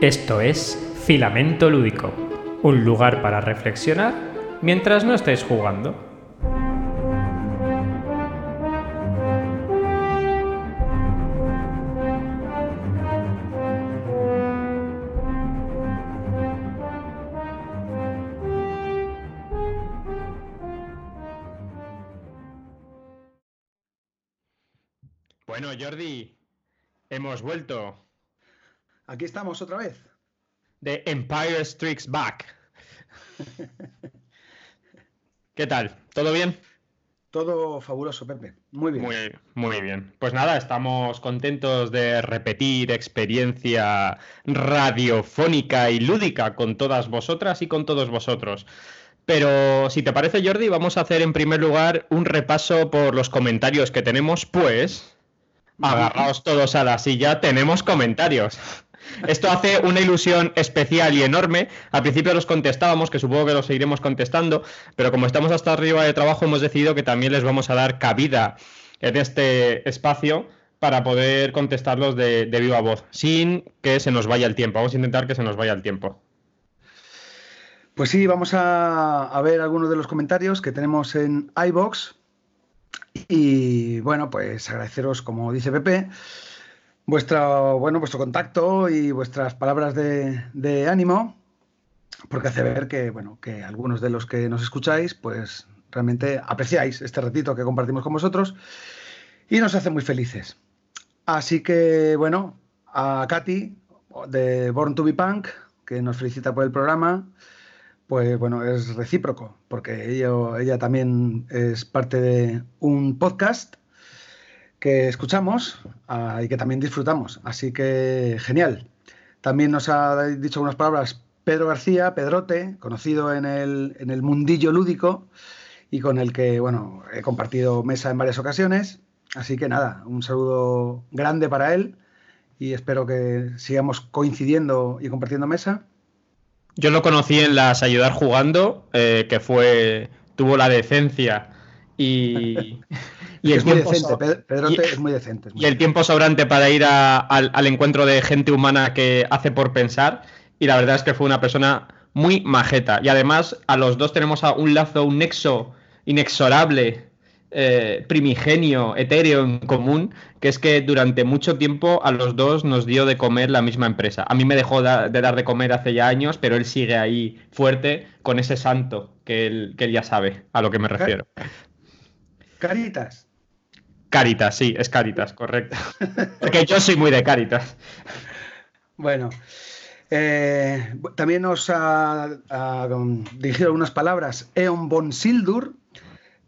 Esto es Filamento Lúdico, un lugar para reflexionar mientras no estáis jugando. Estamos otra vez. de Empire Strikes Back. ¿Qué tal? ¿Todo bien? Todo fabuloso, Pepe. Muy bien. Muy, muy bien. Pues nada, estamos contentos de repetir experiencia radiofónica y lúdica con todas vosotras y con todos vosotros. Pero si te parece, Jordi, vamos a hacer en primer lugar un repaso por los comentarios que tenemos, pues agarraos todos a la silla, tenemos comentarios. Esto hace una ilusión especial y enorme. Al principio los contestábamos, que supongo que los seguiremos contestando, pero como estamos hasta arriba de trabajo, hemos decidido que también les vamos a dar cabida en este espacio para poder contestarlos de, viva voz, sin que se nos vaya el tiempo. Vamos a intentar que se nos vaya el tiempo. Pues sí, vamos a, a ver algunos de los comentarios que tenemos en iBox. Y bueno, pues agradeceros, como dice Pepe, vuestro, bueno, vuestro contacto y vuestras palabras de, ánimo, porque hace ver que, bueno, que algunos de los que nos escucháis, pues realmente apreciáis este ratito que compartimos con vosotros y nos hace muy felices. Así que, bueno, a Katy de Born to be Punk, que nos felicita por el programa, pues bueno, es recíproco, porque ello- ella también es parte de un podcast que escuchamos ah, y que también disfrutamos. Así que genial. También nos ha dicho unas palabras Pedro García, Pedrote, conocido en el, en el mundillo lúdico y con el que, bueno, he compartido mesa en varias ocasiones. Así que nada, un saludo grande para él y espero que sigamos coincidiendo y compartiendo mesa. Yo lo conocí en las Ayudar Jugando, eh, que fue. tuvo la decencia y. y es muy decente, so- Pe- Pedrote y- es muy decente. es muy y el tiempo sobrante para ir a- al, al encuentro de gente humana que hace por pensar. Y la verdad es que fue una persona muy majeta. Y además, a los dos tenemos a un lazo, un nexo inexorable, eh, primigenio, etéreo en común, que es que durante mucho tiempo a los dos nos dio de comer la misma empresa. A mí me dejó da- de dar de comer hace ya años, pero él sigue ahí fuerte con ese santo que él, que él ya sabe a lo que me refiero. Caritas. Caritas, sí, es Caritas, correcto. Porque yo soy muy de Caritas. Bueno, eh, también nos ha, ha, dirigido algunas palabras Eon von Sildur,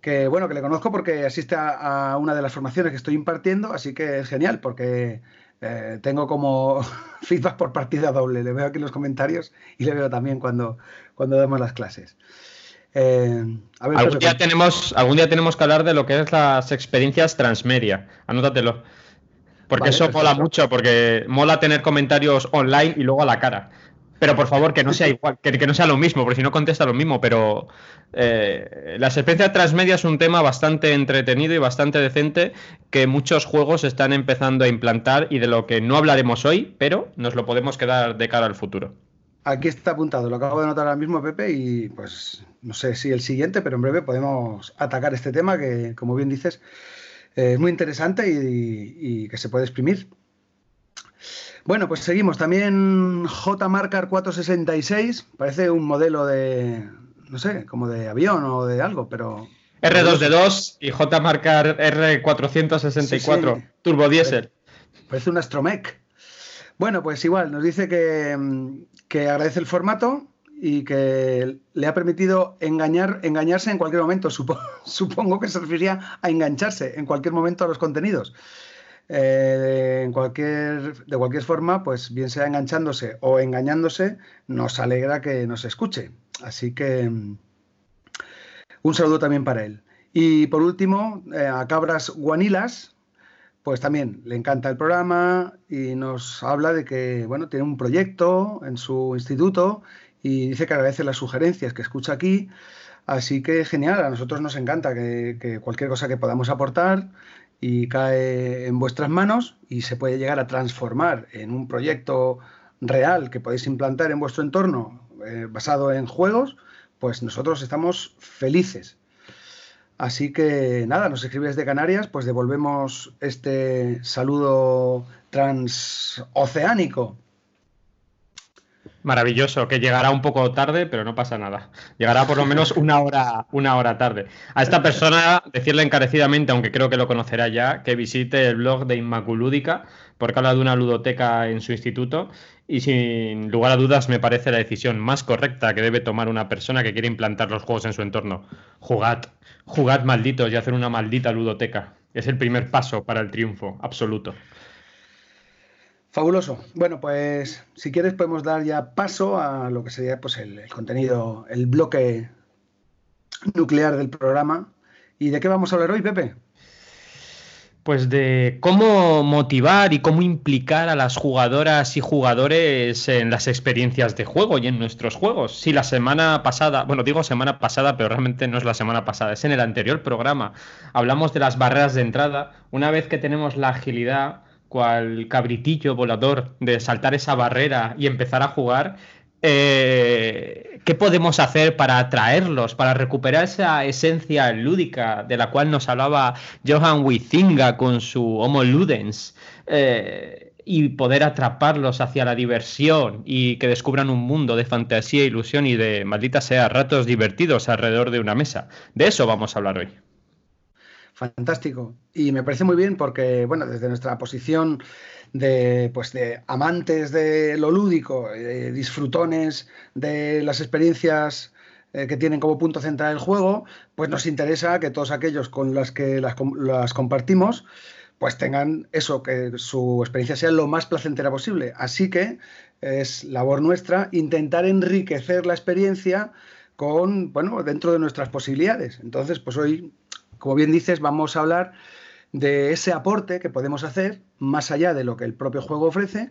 que bueno, que le conozco porque asiste a, a una de las formaciones que estoy impartiendo, así que es genial porque eh, tengo como feedback por partida doble. Le veo aquí los comentarios y le veo también cuando, cuando damos las clases. Eh, a ver, Algún día, tenemos, algún día tenemos que hablar de lo que es las experiencias transmedia. Anótatelo. Porque Vale, eso mola mucho, porque mola tener comentarios online y luego a la cara. Pero por favor, que no sea igual, que, que no sea lo mismo, porque si no contesta lo mismo. Pero eh, las experiencias transmedia es un tema bastante entretenido y bastante decente que muchos juegos están empezando a implantar y de lo que no hablaremos hoy, pero nos lo podemos quedar de cara al futuro. Aquí está apuntado, lo acabo de anotar ahora mismo, Pepe, y pues no sé si el siguiente, pero en breve podemos atacar este tema que, como bien dices, es muy interesante y, y que se puede exprimir. Bueno, pues seguimos. También J Marcar 466, parece un modelo de, no sé, como de avión o de algo, pero... R2D2 y J marcar R464 Sí, sí. Turbo Diesel. Parece un astromech. Bueno, pues igual, nos dice que, mm, que agradece el formato y que le ha permitido engañar, engañarse en cualquier momento. Supo- supongo que se refería a engancharse en cualquier momento a los contenidos. Eh, en cualquier, de cualquier forma, pues bien sea enganchándose o engañándose, nos alegra que nos escuche. Así que mm, un saludo también para él. Y por último, eh, a Cabras Guanilas, pues también le encanta el programa y nos habla de que, bueno, tiene un proyecto en su instituto y dice que agradece las sugerencias que escucha aquí. Así que genial, a nosotros nos encanta que, cualquier cosa que podamos aportar y cae en vuestras manos y se puede llegar a transformar en un proyecto real que podéis implantar en vuestro entorno eh, basado en juegos, pues nosotros estamos felices. Así que nada, nos escribes de Canarias, pues devolvemos este saludo transoceánico. Maravilloso, que llegará un poco tarde, pero no pasa nada. Llegará por lo menos una hora, una hora tarde. A esta persona, decirle encarecidamente, aunque creo que lo conocerá ya, que visite el blog de Inmaculúdica, porque habla de una ludoteca en su instituto. Y sin lugar a dudas, me parece la decisión más correcta que debe tomar una persona que quiere implantar los juegos en su entorno. Jugad, jugad malditos y hacer una maldita ludoteca. Es el primer paso para el triunfo absoluto. Fabuloso. Bueno, pues si quieres podemos dar ya paso a lo que sería pues, el, contenido, el bloque nuclear del programa. ¿Y de qué vamos a hablar hoy, Pepe? Pues de cómo motivar y cómo implicar a las jugadoras y jugadores en las experiencias de juego y en nuestros juegos. Si la semana pasada, bueno, digo semana pasada, pero realmente no es la semana pasada, es en el anterior programa, hablamos de las barreras de entrada. Una vez que tenemos la agilidad, cual cabritillo volador de saltar esa barrera y empezar a jugar, eh, ¿qué podemos hacer para atraerlos, para recuperar esa esencia lúdica de la cual nos hablaba Johan Huizinga con su Homo Ludens? Eh, y poder atraparlos hacia la diversión y que descubran un mundo de fantasía, ilusión y de maldita sea ratos divertidos alrededor de una mesa. De eso vamos a hablar hoy. Fantástico. Y me parece muy bien porque, bueno, desde nuestra posición de, pues de amantes de lo lúdico, eh, disfrutones de las experiencias eh, que tienen como punto central el juego, pues nos interesa que todos aquellos con los que las, las compartimos, pues tengan eso, que su experiencia sea lo más placentera posible. Así que es labor nuestra intentar enriquecer la experiencia con, bueno, dentro de nuestras posibilidades. Entonces, pues hoy como bien dices, vamos a hablar de ese aporte que podemos hacer más allá de lo que el propio juego ofrece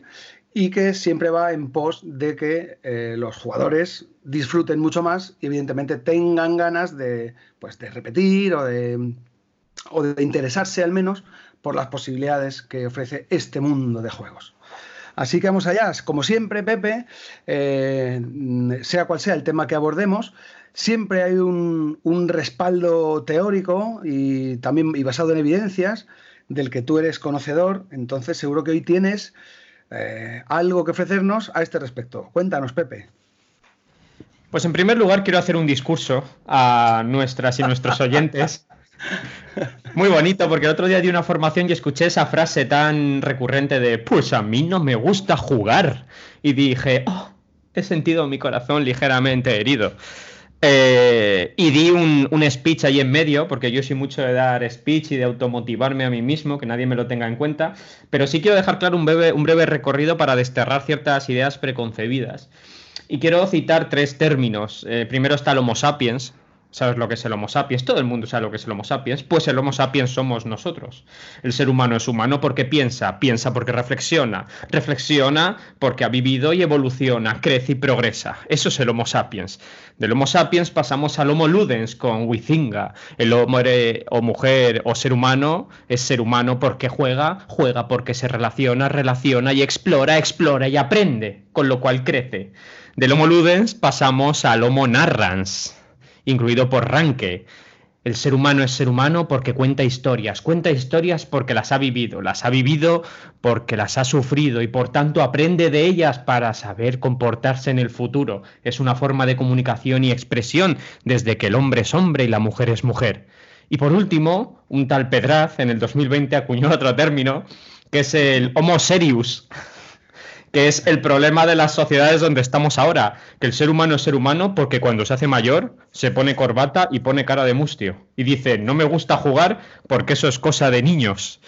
y que siempre va en pos de que eh, los jugadores disfruten mucho más y evidentemente tengan ganas de, pues, de repetir o de, o de interesarse al menos por las posibilidades que ofrece este mundo de juegos. Así que vamos allá. Como siempre, Pepe, eh, sea cual sea el tema que abordemos, siempre hay un, respaldo teórico y también y basado en evidencias del que tú eres conocedor. Entonces, seguro que hoy tienes eh, algo que ofrecernos a este respecto. Cuéntanos, Pepe. Pues en primer lugar quiero hacer un discurso a nuestras y nuestros oyentes. Muy bonito, porque el otro día di una formación y escuché esa frase tan recurrente de, pues a mí no me gusta jugar. Y dije, oh, he sentido mi corazón ligeramente herido. Eh, y di un, speech ahí en medio, porque yo soy mucho de dar speech y de automotivarme a mí mismo, que nadie me lo tenga en cuenta, pero sí quiero dejar claro un breve, un breve recorrido para desterrar ciertas ideas preconcebidas. Y quiero citar tres términos. Eh, primero está el Homo sapiens, ¿Sabes lo que es el Homo sapiens? Todo el mundo sabe lo que es el Homo sapiens. Pues el Homo sapiens somos nosotros. El ser humano es humano porque piensa, piensa porque reflexiona, reflexiona porque ha vivido y evoluciona, crece y progresa. Eso es el Homo sapiens. Del Homo sapiens pasamos al Homo ludens con Huizinga. El hombre o mujer o ser humano es ser humano porque juega, juega porque se relaciona, relaciona y explora, explora y aprende, con lo cual crece. Del Homo ludens pasamos al Homo narrans incluido por Ranke. El ser humano es ser humano porque cuenta historias, cuenta historias porque las ha vivido, las ha vivido porque las ha sufrido y por tanto aprende de ellas para saber comportarse en el futuro. Es una forma de comunicación y expresión desde que el hombre es hombre y la mujer es mujer. Y por último, un tal Pedraz en el 2020 acuñó otro término que es el Homo serius que es el problema de las sociedades donde estamos ahora, que el ser humano es ser humano porque cuando se hace mayor se pone corbata y pone cara de mustio y dice, no me gusta jugar porque eso es cosa de niños.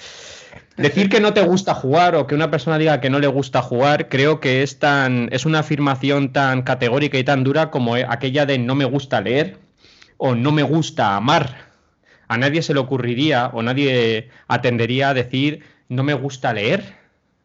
Decir que no te gusta jugar o que una persona diga que no le gusta jugar, creo que es tan es una afirmación tan categórica y tan dura como aquella de no me gusta leer o no me gusta amar. A nadie se le ocurriría o nadie atendería a decir no me gusta leer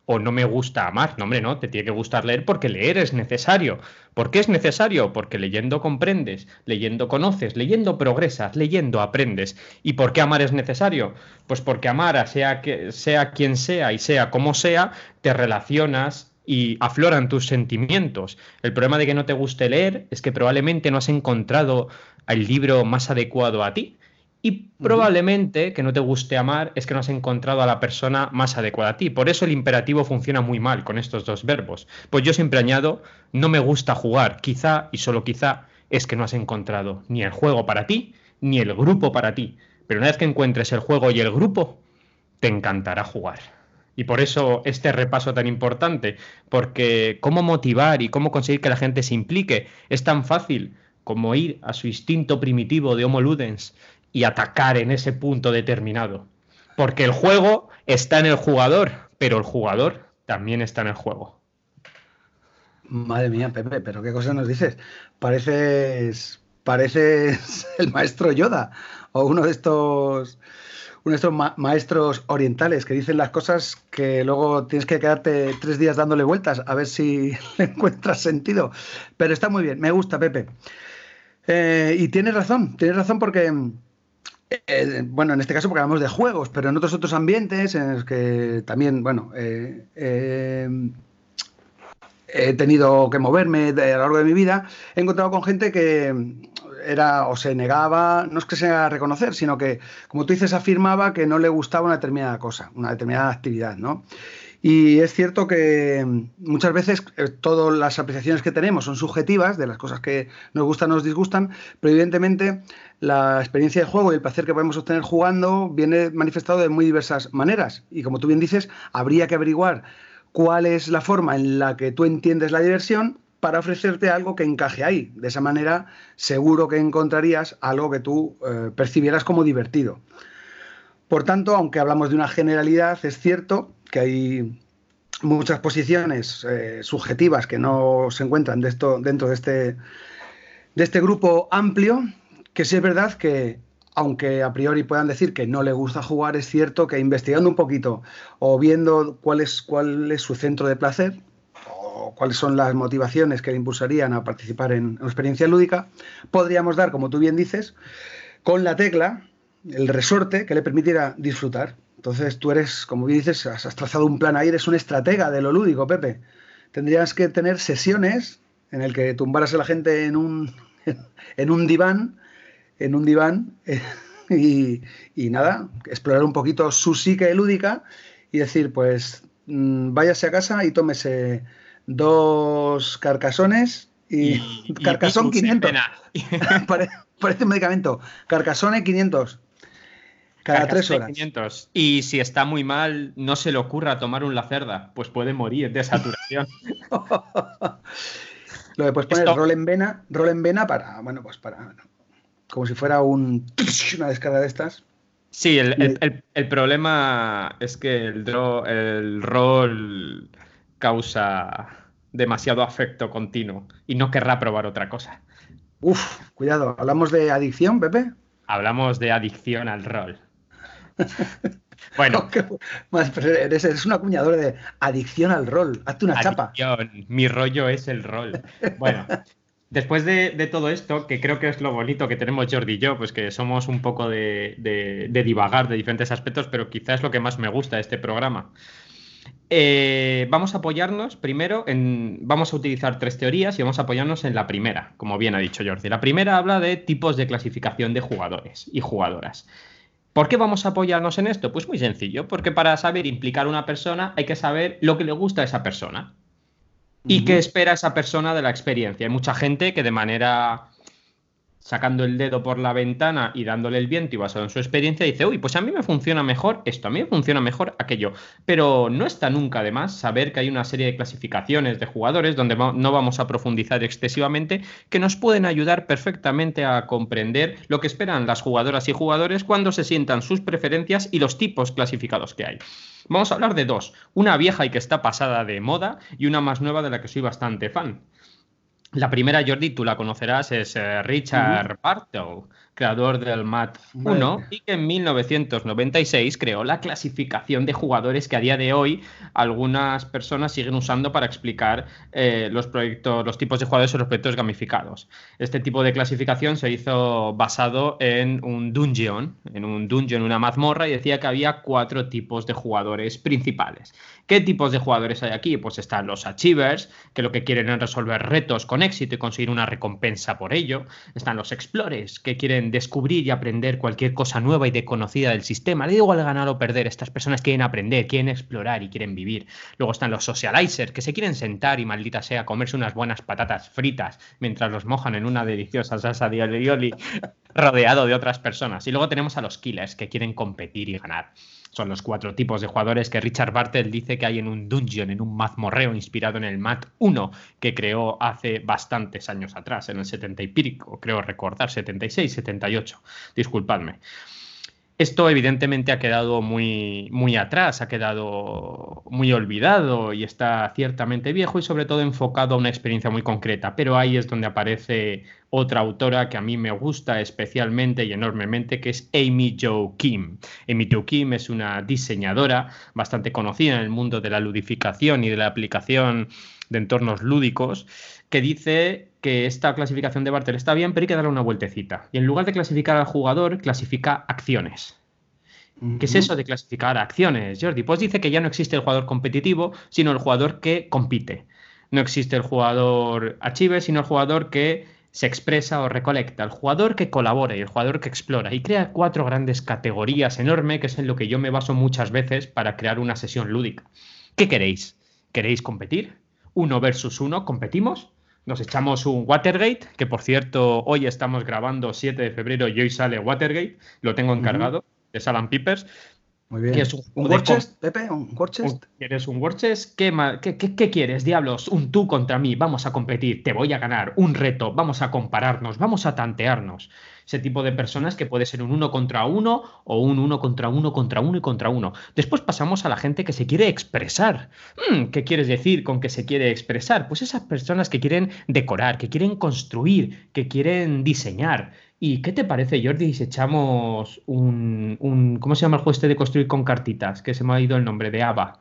o no me gusta amar. No, hombre, no, te tiene que gustar leer porque leer es necesario. ¿Por qué es necesario? Porque leyendo comprendes, leyendo conoces, leyendo progresas, leyendo aprendes. ¿Y por qué amar es necesario? Pues porque amar, sea, que, sea quien sea y sea como sea, te relacionas y afloran tus sentimientos. El problema de que no te guste leer es que probablemente no has encontrado el libro más adecuado a ti. Y probablemente que no te guste amar es que no has encontrado a la persona más adecuada a ti. Por eso el imperativo funciona muy mal con estos dos verbos. Pues yo siempre añado, no me gusta jugar, quizá y solo quizá es que no has encontrado ni el juego para ti, ni el grupo para ti. Pero una vez que encuentres el juego y el grupo, te encantará jugar. Y por eso este repaso tan importante, porque cómo motivar y cómo conseguir que la gente se implique es tan fácil como ir a su instinto primitivo de Homo Ludens y atacar en ese punto determinado. Porque el juego está en el jugador, pero el jugador también está en el juego. Madre mía, Pepe, pero qué cosa nos dices. Pareces, pareces el maestro Yoda o uno de estos uno de estos maestros orientales que dicen las cosas que luego tienes que quedarte tres días dándole vueltas a ver si le encuentras sentido. Pero está muy bien, me gusta, Pepe. Eh, y tienes razón, tienes razón porque, eh, bueno, en este caso porque hablamos de juegos, pero en otros otros ambientes en los que también, bueno, eh, he tenido que moverme a lo largo de mi vida, he encontrado con gente que era o se negaba, no es que sea reconocer, sino que, como tú dices, afirmaba que no le gustaba una determinada cosa, una determinada actividad, ¿no? Y es cierto que muchas veces eh, todas las apreciaciones que tenemos son subjetivas de las cosas que nos gustan o nos disgustan, pero evidentemente la experiencia de juego y el placer que podemos obtener jugando viene manifestado de muy diversas maneras. Y como tú bien dices, habría que averiguar cuál es la forma en la que tú entiendes la diversión para ofrecerte algo que encaje ahí. De esa manera, seguro que encontrarías algo que tú eh, percibieras como divertido. Por tanto, aunque hablamos de una generalidad, es cierto que hay muchas posiciones eh, subjetivas que no se encuentran dentro de este, de este grupo amplio, que sí es verdad que, aunque a priori puedan decir que no le gusta jugar, es cierto que investigando un poquito o viendo cuál es, cuál es su centro de placer, cuáles son las motivaciones que le impulsarían a participar en una experiencia lúdica, podríamos dar, como tú bien dices, con la tecla el resorte que le permitiera disfrutar. Entonces tú eres, como bien dices, has trazado un plan ahí, eres un estratega de lo lúdico, Pepe. Tendrías que tener sesiones en el que tumbaras a la gente en un, en un diván, en un diván, y, y nada, explorar un poquito su psique lúdica y decir, pues mm, váyase a casa y tómese dos carcasones y, carcasón 500. Parece un medicamento. Carcasone 500. Cada tres horas. 500. Y si está muy mal, no se le ocurra tomar un lacerda, pues puede morir de saturación. Lo que puedes poner rol en vena, rol en vena para, bueno, pues para, como si fuera un, una descarga de estas. Sí, el, el, problema es que el, el rol causa demasiado afecto continuo y no querrá probar otra cosa. Uf, cuidado, ¿hablamos de adicción, Pepe? Hablamos de adicción al rol. bueno. eres, eres, un acuñador de adicción al rol. Hazte una chapa. Mi rollo es el rol. Bueno, después de, todo esto, que creo que es lo bonito que tenemos Jordi y yo, pues que somos un poco de, divagar de diferentes aspectos, pero quizás es lo que más me gusta de este programa. Eh, vamos a apoyarnos primero en. Vamos a utilizar tres teorías y vamos a apoyarnos en la primera, como bien ha dicho Jordi. La primera habla de tipos de clasificación de jugadores y jugadoras. ¿Por qué vamos a apoyarnos en esto? Pues muy sencillo, porque para saber implicar a una persona hay que saber lo que le gusta a esa persona y qué espera esa persona de la experiencia. Hay mucha gente que de manera sacando el dedo por la ventana y dándole el viento y basado en su experiencia, dice, uy, pues a mí me funciona mejor esto, a mí me funciona mejor aquello. Pero no está nunca de más saber que hay una serie de clasificaciones de jugadores donde no vamos a profundizar excesivamente, que nos pueden ayudar perfectamente a comprender lo que esperan las jugadoras y jugadores cuando se sientan sus preferencias y los tipos clasificados que hay. Vamos a hablar de dos, una vieja y que está pasada de moda y una más nueva de la que soy bastante fan. La primera, Jordi, tú la conocerás, es eh, Richard Bartle. Creador del MAT 1, y que en 1996 creó la clasificación de jugadores que a día de hoy algunas personas siguen usando para explicar eh, los proyectos, los tipos de jugadores o los proyectos gamificados. Este tipo de clasificación se hizo basado en un dungeon, en un dungeon, una mazmorra, y decía que había cuatro tipos de jugadores principales. ¿Qué tipos de jugadores hay aquí? Pues están los achievers, que lo que quieren es resolver retos con éxito y conseguir una recompensa por ello. Están los explorers, que quieren descubrir y aprender cualquier cosa nueva y desconocida del sistema. Le digo al ganar o perder, estas personas quieren aprender, quieren explorar y quieren vivir. Luego están los socializers, que se quieren sentar y maldita sea comerse unas buenas patatas fritas mientras los mojan en una deliciosa salsa de alioli rodeado de otras personas. Y luego tenemos a los killers, que quieren competir y ganar son los cuatro tipos de jugadores que Richard Bartel dice que hay en un dungeon, en un mazmorreo inspirado en el MAT 1 que creó hace bastantes años atrás, en el 70 y pico, creo recordar, 76, 78, disculpadme. Esto evidentemente ha quedado muy, muy atrás, ha quedado muy olvidado y está ciertamente viejo y sobre todo enfocado a una experiencia muy concreta. Pero ahí es donde aparece otra autora que a mí me gusta especialmente y enormemente, que es Amy Jo Kim. Amy Jo Kim es una diseñadora bastante conocida en el mundo de la ludificación y de la aplicación de entornos lúdicos, que dice que esta clasificación de Bartel está bien, pero hay que darle una vueltecita. Y en lugar de clasificar al jugador, clasifica acciones. ¿Qué es eso de clasificar acciones, Jordi? Pues dice que ya no existe el jugador competitivo, sino el jugador que compite. No existe el jugador achiever, sino el jugador que se expresa o recolecta, el jugador que colabora y el jugador que explora. Y crea cuatro grandes categorías enormes, que es en lo que yo me baso muchas veces para crear una sesión lúdica. ¿Qué queréis? ¿Queréis competir? Uno versus uno, competimos nos echamos un Watergate, que por cierto, hoy estamos grabando 7 de febrero y hoy sale Watergate, lo tengo encargado, de Salam Peepers. Muy bien. ¿Un Warchest, Pepe? ¿Un Warchest? ¿Quieres un Warchest? ¿Qué, qué, quieres, diablos? Un tú contra mí, vamos a competir, te voy a ganar, un reto, vamos a compararnos, vamos a tantearnos ese tipo de personas que puede ser un uno contra uno o un uno contra uno contra uno y contra uno. Después pasamos a la gente que se quiere expresar. Hmm, ¿Qué quieres decir con que se quiere expresar? Pues esas personas que quieren decorar, que quieren construir, que quieren diseñar. ¿Y qué te parece, Jordi, si echamos un, un ¿Cómo se llama el juego este de construir con cartitas? Que se me ha ido el nombre, de ABA.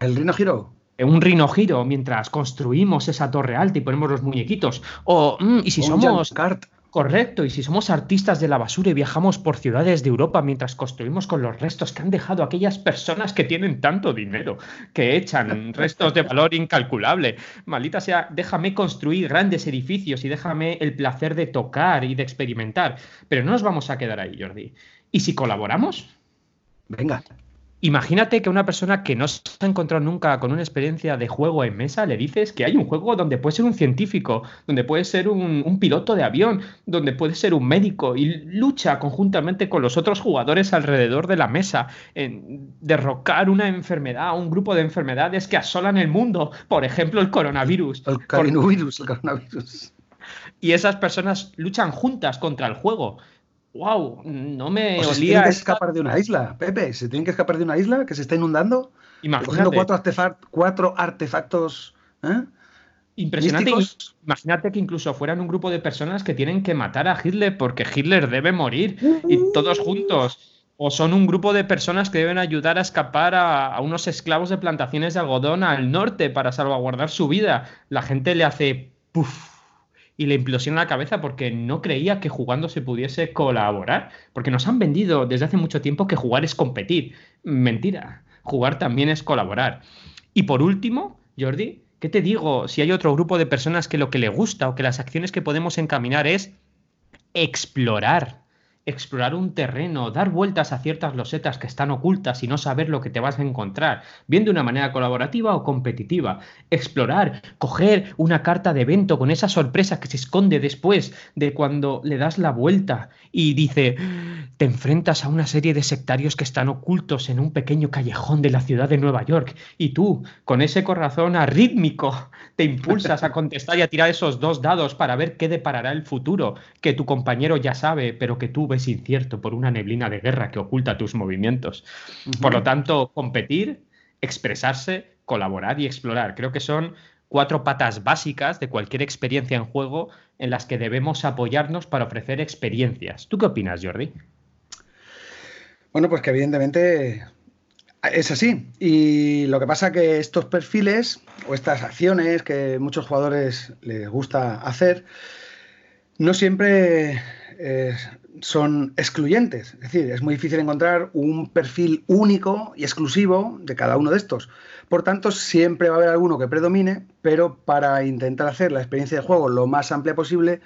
¿El Rino Giro? un rino giro mientras construimos esa torre alta y ponemos los muñequitos. O, mm, y si somos. Correcto, y si somos artistas de la basura y viajamos por ciudades de Europa mientras construimos con los restos que han dejado aquellas personas que tienen tanto dinero, que echan restos de valor incalculable. Maldita sea, déjame construir grandes edificios y déjame el placer de tocar y de experimentar. Pero no nos vamos a quedar ahí, Jordi. ¿Y si colaboramos? Venga. Imagínate que una persona que no se ha encontrado nunca con una experiencia de juego en mesa le dices que hay un juego donde puede ser un científico, donde puede ser un, piloto de avión, donde puede ser un médico y lucha conjuntamente con los otros jugadores alrededor de la mesa en derrocar una enfermedad, un grupo de enfermedades que asolan el mundo, por ejemplo el coronavirus. El coronavirus, el coronavirus. Y esas personas luchan juntas contra el juego wow, no me o olía. Se tienen que escapar de una isla, Pepe, se tienen que escapar de una isla que se está inundando. Imagínate. Cuatro, cuatro artefactos. ¿eh? Impresionante. Imagínate que incluso fueran un grupo de personas que tienen que matar a Hitler porque Hitler debe morir y todos juntos. O son un grupo de personas que deben ayudar a escapar a, a, unos esclavos de plantaciones de algodón al norte para salvaguardar su vida. La gente le hace puff y le implosiona la cabeza porque no creía que jugando se pudiese colaborar, porque nos han vendido desde hace mucho tiempo que jugar es competir. Mentira, jugar también es colaborar. Y por último, Jordi, ¿qué te digo si hay otro grupo de personas que lo que le gusta o que las acciones que podemos encaminar es explorar? Explorar un terreno, dar vueltas a ciertas losetas que están ocultas y no saber lo que te vas a encontrar, bien de una manera colaborativa o competitiva, explorar, coger una carta de evento con esa sorpresa que se esconde después de cuando le das la vuelta y dice, te enfrentas a una serie de sectarios que están ocultos en un pequeño callejón de la ciudad de Nueva York y tú, con ese corazón arrítmico, te impulsas a contestar y a tirar esos dos dados para ver qué deparará el futuro, que tu compañero ya sabe, pero que tú es incierto por una neblina de guerra que oculta tus movimientos. Por lo tanto, competir, expresarse, colaborar y explorar. Creo que son cuatro patas básicas de cualquier experiencia en juego en las que debemos apoyarnos para ofrecer experiencias. ¿Tú qué opinas, Jordi? Bueno, pues que evidentemente es así. Y lo que pasa que estos perfiles o estas acciones que muchos jugadores les gusta hacer, no siempre eh, son excluyentes. Es decir, es muy difícil encontrar un perfil único y exclusivo de cada uno de estos. Por tanto, siempre va a haber alguno que predomine, pero para intentar hacer la experiencia de juego lo más amplia posible,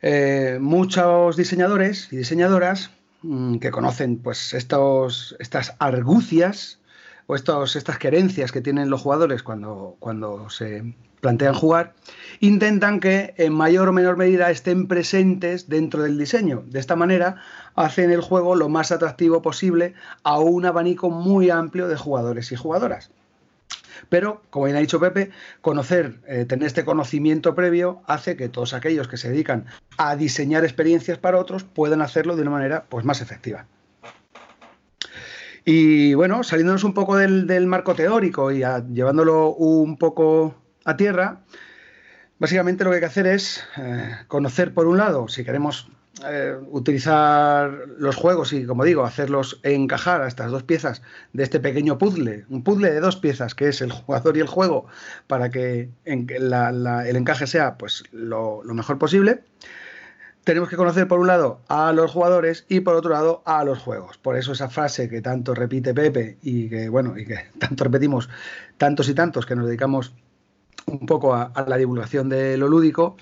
eh, muchos diseñadores y diseñadoras mm, que conocen pues, estos, estas argucias o estos, estas querencias que tienen los jugadores cuando, cuando se plantean jugar, intentan que en mayor o menor medida estén presentes dentro del diseño. De esta manera hacen el juego lo más atractivo posible a un abanico muy amplio de jugadores y jugadoras. Pero, como bien ha dicho Pepe, conocer, eh, tener este conocimiento previo hace que todos aquellos que se dedican a diseñar experiencias para otros puedan hacerlo de una manera pues, más efectiva. Y bueno, saliéndonos un poco del, marco teórico y llevándolo un poco a tierra, básicamente lo que hay que hacer es eh, conocer, por un lado, si queremos eh, utilizar los juegos y, como digo, hacerlos encajar a estas dos piezas de este pequeño puzzle, un puzzle de dos piezas, que es el jugador y el juego, para que el encaje sea pues, lo, mejor posible tenemos que conocer por un lado a los jugadores y por otro lado a los juegos. Por eso esa frase que tanto repite Pepe y que bueno y que tanto repetimos tantos y tantos que nos dedicamos un poco a, la divulgación de lo lúdico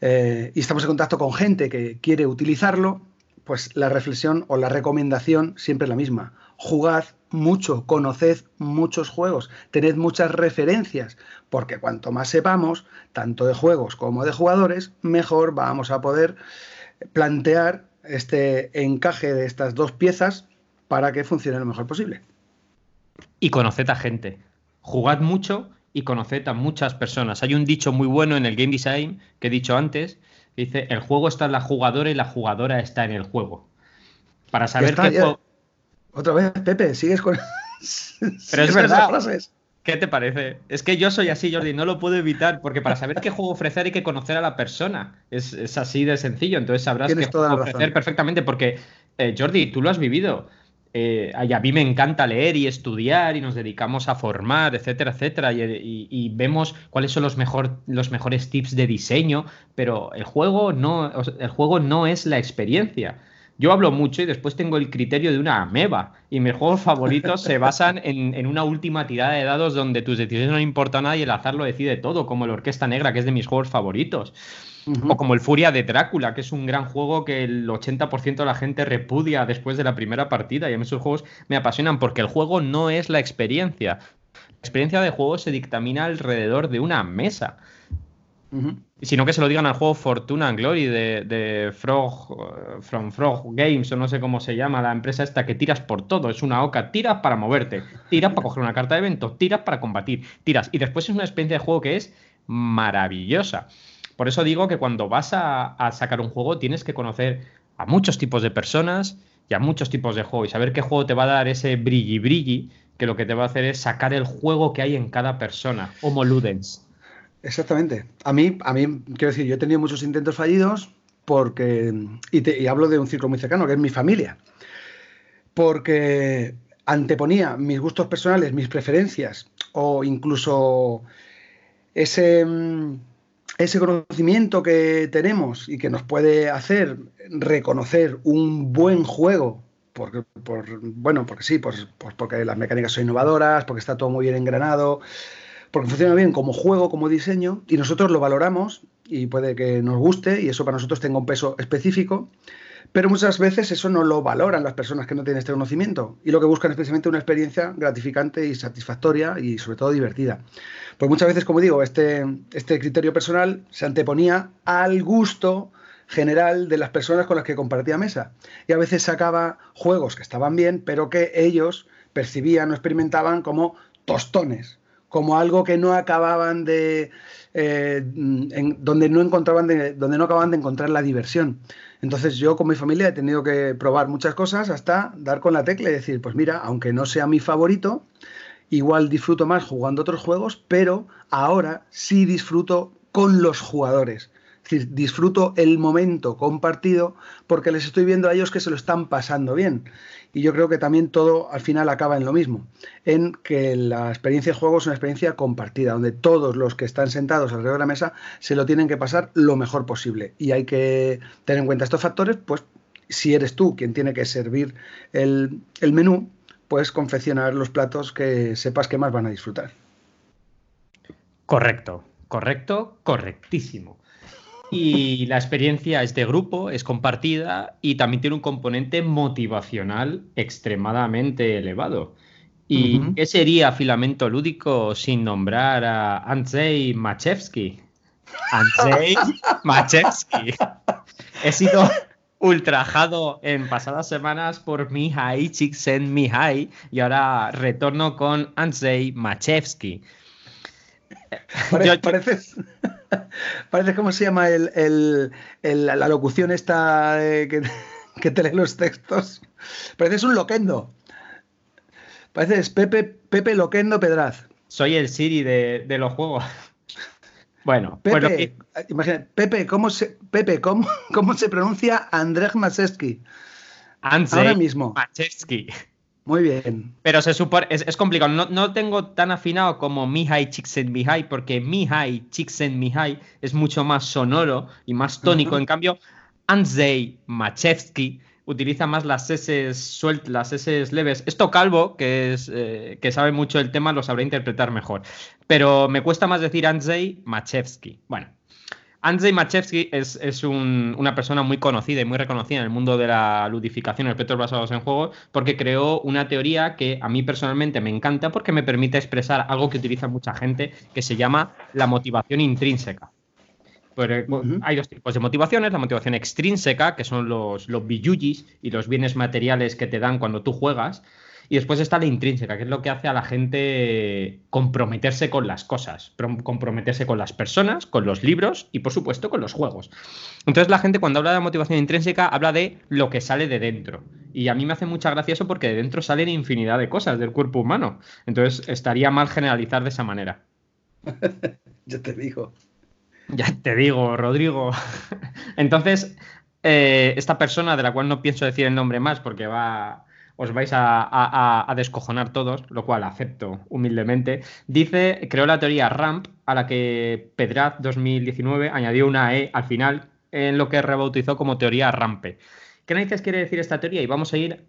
eh, y estamos en contacto con gente que quiere utilizarlo, pues la reflexión o la recomendación siempre es la misma. Jugad mucho, conoced muchos juegos, tened muchas referencias, porque cuanto más sepamos, tanto de juegos como de jugadores, mejor vamos a poder plantear este encaje de estas dos piezas para que funcione lo mejor posible. Y conoced a gente. Jugad mucho y conoced a muchas personas. Hay un dicho muy bueno en el game design que he dicho antes, que dice, el juego está en la jugadora y la jugadora está en el juego. Para saber qué juego... Otra vez, Pepe, sigues con... Pero es verdad. ¿Qué te parece? Es que yo soy así, Jordi, no lo puedo evitar, porque para saber qué juego ofrecer hay que conocer a la persona. Es, así de sencillo, entonces sabrás qué juego ofrecer perfectamente, porque, eh, Jordi, tú lo has vivido. Eh, a mí me encanta leer y estudiar y nos dedicamos a formar, etcétera, etcétera, y, vemos cuáles son los, mejor, los mejores tips de diseño, pero el juego, no, el juego no es la experiencia. Yo hablo mucho y después tengo el criterio de una ameba. Y mis juegos favoritos se basan en, una última tirada de dados donde tus decisiones no importan nada y el azar lo decide todo, como el Orquesta Negra, que es de mis juegos favoritos. O como el Furia de Drácula, que es un gran juego que el 80% de la gente repudia después de la primera partida. Y a mí esos juegos me apasionan porque el juego no es la experiencia. La experiencia de juego se dictamina alrededor de una mesa. Sino que se lo digan al juego Fortuna and Glory de, Frog, From Frog Games, o no sé cómo se llama la empresa esta, que tiras por todo. Es una oca, tiras para moverte, tiras para coger una carta de evento, tiras para combatir, tiras. Y después es una experiencia de juego que es maravillosa. Por eso digo que cuando vas a, sacar un juego tienes que conocer a muchos tipos de personas y a muchos tipos de juego y saber qué juego te va a dar ese brilli brilli que lo que te va a hacer es sacar el juego que hay en cada persona, Homo Ludens. Exactamente. A mí, a mí, quiero decir, yo he tenido muchos intentos fallidos porque, y, y hablo de un ciclo muy cercano, que es mi familia, porque anteponía mis gustos personales, mis preferencias o incluso ese ese conocimiento que tenemos y que nos puede hacer reconocer un buen juego, porque, por, bueno, porque sí, pues, porque las mecánicas son innovadoras, porque está todo muy bien engranado, porque funciona bien como juego, como diseño, y nosotros lo valoramos y puede que nos guste y eso para nosotros tenga un peso específico, pero muchas veces eso no lo valoran las personas que no tienen este conocimiento y lo que buscan es precisamente una experiencia gratificante y satisfactoria y sobre todo divertida. Pues muchas veces, como digo, este, este criterio personal se anteponía al gusto general de las personas con las que compartía mesa. Y a veces sacaba juegos que estaban bien, pero que ellos percibían o experimentaban como tostones, como algo que no acababan de. Eh, donde no encontraban donde no acababan de encontrar la diversión. Entonces yo con mi familia he tenido que probar muchas cosas hasta dar con la tecla y decir, pues mira, aunque no sea mi favorito, igual disfruto más jugando otros juegos, pero ahora sí disfruto con los jugadores. Decir, disfruto el momento compartido porque les estoy viendo a ellos que se lo están pasando bien. Y yo creo que también todo al final acaba en lo mismo, en que la experiencia de juego es una experiencia compartida, donde todos los que están sentados alrededor de la mesa se lo tienen que pasar lo mejor posible. Y hay que tener en cuenta estos factores, pues si eres tú quien tiene que servir el, el menú, pues confeccionar los platos que sepas que más van a disfrutar. Correcto, correcto, correctísimo. Y la experiencia es de grupo, es compartida y también tiene un componente motivacional extremadamente elevado. ¿Y qué sería filamento lúdico sin nombrar a Andrzej Machewski? Andrzej Machewski. He sido ultrajado en pasadas semanas por Mihai Csikszentmihalyi y ahora retorno con Andrzej Machewski. Parece, parece, cómo se llama el, la locución esta que, que, te lee los textos. Pareces un loquendo. Pareces Pepe, Pepe Loquendo Pedraz. Soy el Siri de, los juegos. Bueno, pues Pepe, Pepe, ¿cómo se, Pepe, ¿cómo, cómo se pronuncia Andrzej Machewski? Ahora mismo. Muy bien. Pero se supone, es, complicado. No, no, tengo tan afinado como Mihai Csikszentmihalyi, porque Mihai Csikszentmihalyi es mucho más sonoro y más tónico. En cambio, Andrzej Machewski utiliza más las S sueltas, las S leves. Esto Calvo, que, es, eh, que sabe mucho el tema, lo sabrá interpretar mejor. Pero me cuesta más decir Andrzej Machewski. Bueno, Andrzej Machewski es, una persona muy conocida y muy reconocida en el mundo de la ludificación de objetos basados en juegos porque creó una teoría que a mí personalmente me encanta porque me permite expresar algo que utiliza mucha gente que se llama la motivación intrínseca. Hay dos tipos de motivaciones, la motivación extrínseca, que son los, los y los bienes materiales que te dan cuando tú juegas, y después está la intrínseca, que es lo que hace a la gente comprometerse con las cosas, comprometerse con las personas, con los libros y por supuesto con los juegos. Entonces la gente cuando habla de motivación intrínseca habla de lo que sale de dentro. Y a mí me hace mucha gracia eso porque de dentro salen infinidad de cosas del cuerpo humano. Entonces estaría mal generalizar de esa manera. ya te digo. Ya te digo, Rodrigo. Entonces, eh, esta persona, de la cual no pienso decir el nombre más porque va, os vais a, descojonar todos, lo cual acepto humildemente. Dice, creó la teoría RAMP, a la que Pedraz 2019 añadió una E al final, en lo que rebautizó como teoría RAMPE. ¿Qué narices quiere decir esta teoría? Y vamos a ir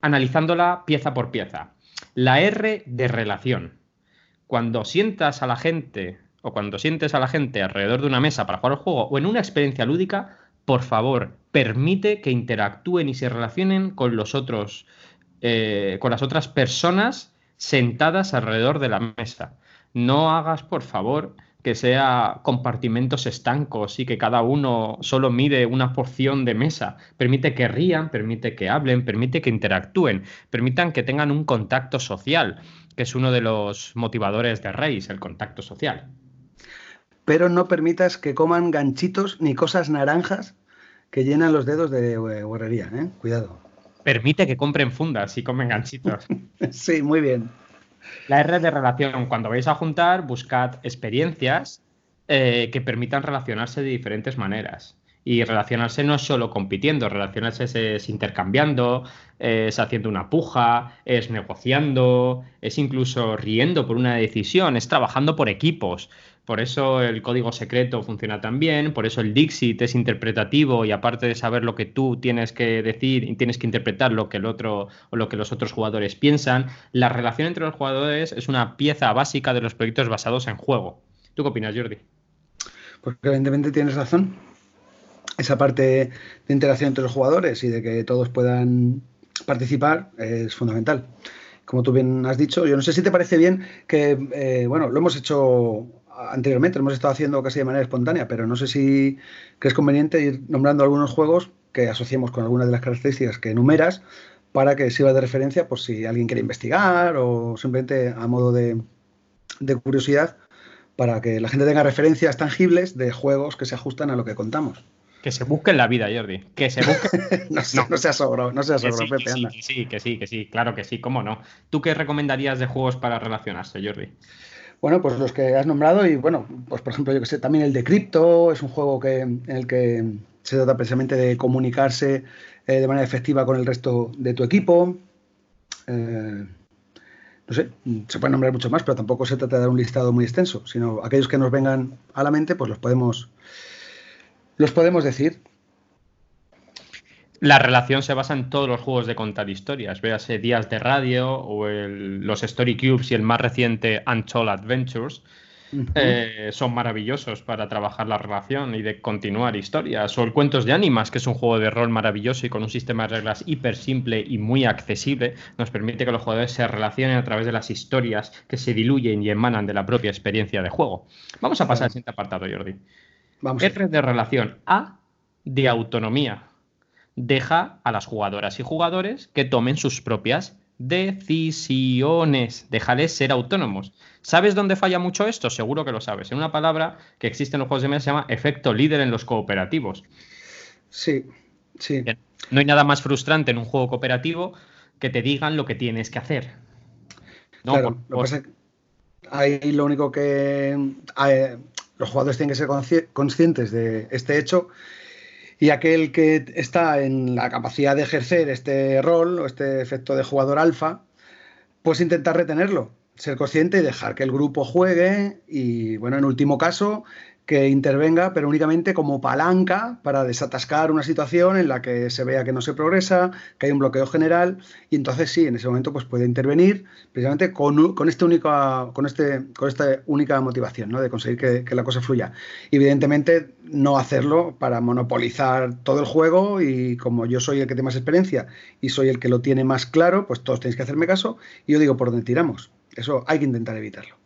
analizándola pieza por pieza. La R de relación. Cuando sientas a la gente o cuando sientes a la gente alrededor de una mesa para jugar al juego o en una experiencia lúdica, por favor, permite que interactúen y se relacionen con los otros, eh, con las otras personas sentadas alrededor de la mesa. No hagas, por favor, que sea compartimentos estancos y que cada uno solo mide una porción de mesa. Permite que rían, permite que hablen, permite que interactúen, permitan que tengan un contacto social, que es uno de los motivadores de Reis, el contacto social pero no permitas que coman ganchitos ni cosas naranjas que llenan los dedos de guarrería. ¿eh? Cuidado. Permite que compren fundas y comen ganchitos. sí, muy bien. La R de relación, cuando vais a juntar, buscad experiencias eh, que permitan relacionarse de diferentes maneras. Y relacionarse no es solo compitiendo, relacionarse es, intercambiando, es haciendo una puja, es negociando, es incluso riendo por una decisión, es trabajando por equipos. Por eso el código secreto funciona tan bien, por eso el Dixit es interpretativo y aparte de saber lo que tú tienes que decir tienes que interpretar lo que el otro o lo que los otros jugadores piensan, la relación entre los jugadores es una pieza básica de los proyectos basados en juego. ¿Tú qué opinas, Jordi? Pues evidentemente tienes razón. Esa parte de interacción entre los jugadores y de que todos puedan participar es fundamental como tú bien has dicho. Yo no sé si te parece bien que, eh, bueno, lo hemos hecho anteriormente, lo hemos estado haciendo casi de manera espontánea, pero no sé si crees conveniente ir nombrando algunos juegos que asociemos con algunas de las características que enumeras para que sirva de referencia por si alguien quiere investigar o simplemente a modo de, de curiosidad para que la gente tenga referencias tangibles de juegos que se ajustan a lo que contamos. Que se busque en la vida, Jordi. Que se busque. no, no. no sobro, no sea sobro, Pepe, que sí, que sí, que sí, que sí, claro que sí, cómo no. ¿Tú qué recomendarías de juegos para relacionarse, Jordi? Bueno, pues los que has nombrado y bueno, pues por ejemplo, yo que sé, también el de Crypto es un juego que, en el que se trata precisamente de comunicarse eh, de manera efectiva con el resto de tu equipo. Eh, no sé, se pueden nombrar mucho más, pero tampoco se trata de dar un listado muy extenso, sino aquellos que nos vengan a la mente, pues los podemos, los podemos decir. La relación se basa en todos los juegos de contar historias, véase Días de Radio o el, los Story Cubes y el más reciente Untold Adventures. Uh -huh. eh, son maravillosos para trabajar la relación y de continuar historias. O el Cuentos de Ánimas, que es un juego de rol maravilloso y con un sistema de reglas hiper simple y muy accesible, nos permite que los jugadores se relacionen a través de las historias que se diluyen y emanan de la propia experiencia de juego. Vamos a pasar al siguiente apartado, Jordi. Vamos. R de relación. A de autonomía deja a las jugadoras y jugadores que tomen sus propias decisiones. Déjales ser autónomos. ¿Sabes dónde falla mucho esto? Seguro que lo sabes. En una palabra que existe en los juegos de mesa se llama efecto líder en los cooperativos. Sí, sí. No hay nada más frustrante en un juego cooperativo que te digan lo que tienes que hacer. No, claro, por, lo que ahí lo único que hay, los jugadores tienen que ser conscientes de este hecho y aquel que está en la capacidad de ejercer este rol o este efecto de jugador alfa, pues intentar retenerlo, ser consciente y dejar que el grupo juegue y, bueno, en último caso, que intervenga, pero únicamente como palanca para desatascar una situación en la que se vea que no se progresa, que hay un bloqueo general, y entonces sí, en ese momento pues puede intervenir precisamente con, con, este único, con, este, con esta única motivación, ¿no? de conseguir que, que, la cosa fluya. Evidentemente no hacerlo para monopolizar todo el juego y como yo soy el que tiene más experiencia y soy el que lo tiene más claro, pues todos tenéis que hacerme caso y yo digo por dónde tiramos. Eso hay que intentar evitarlo.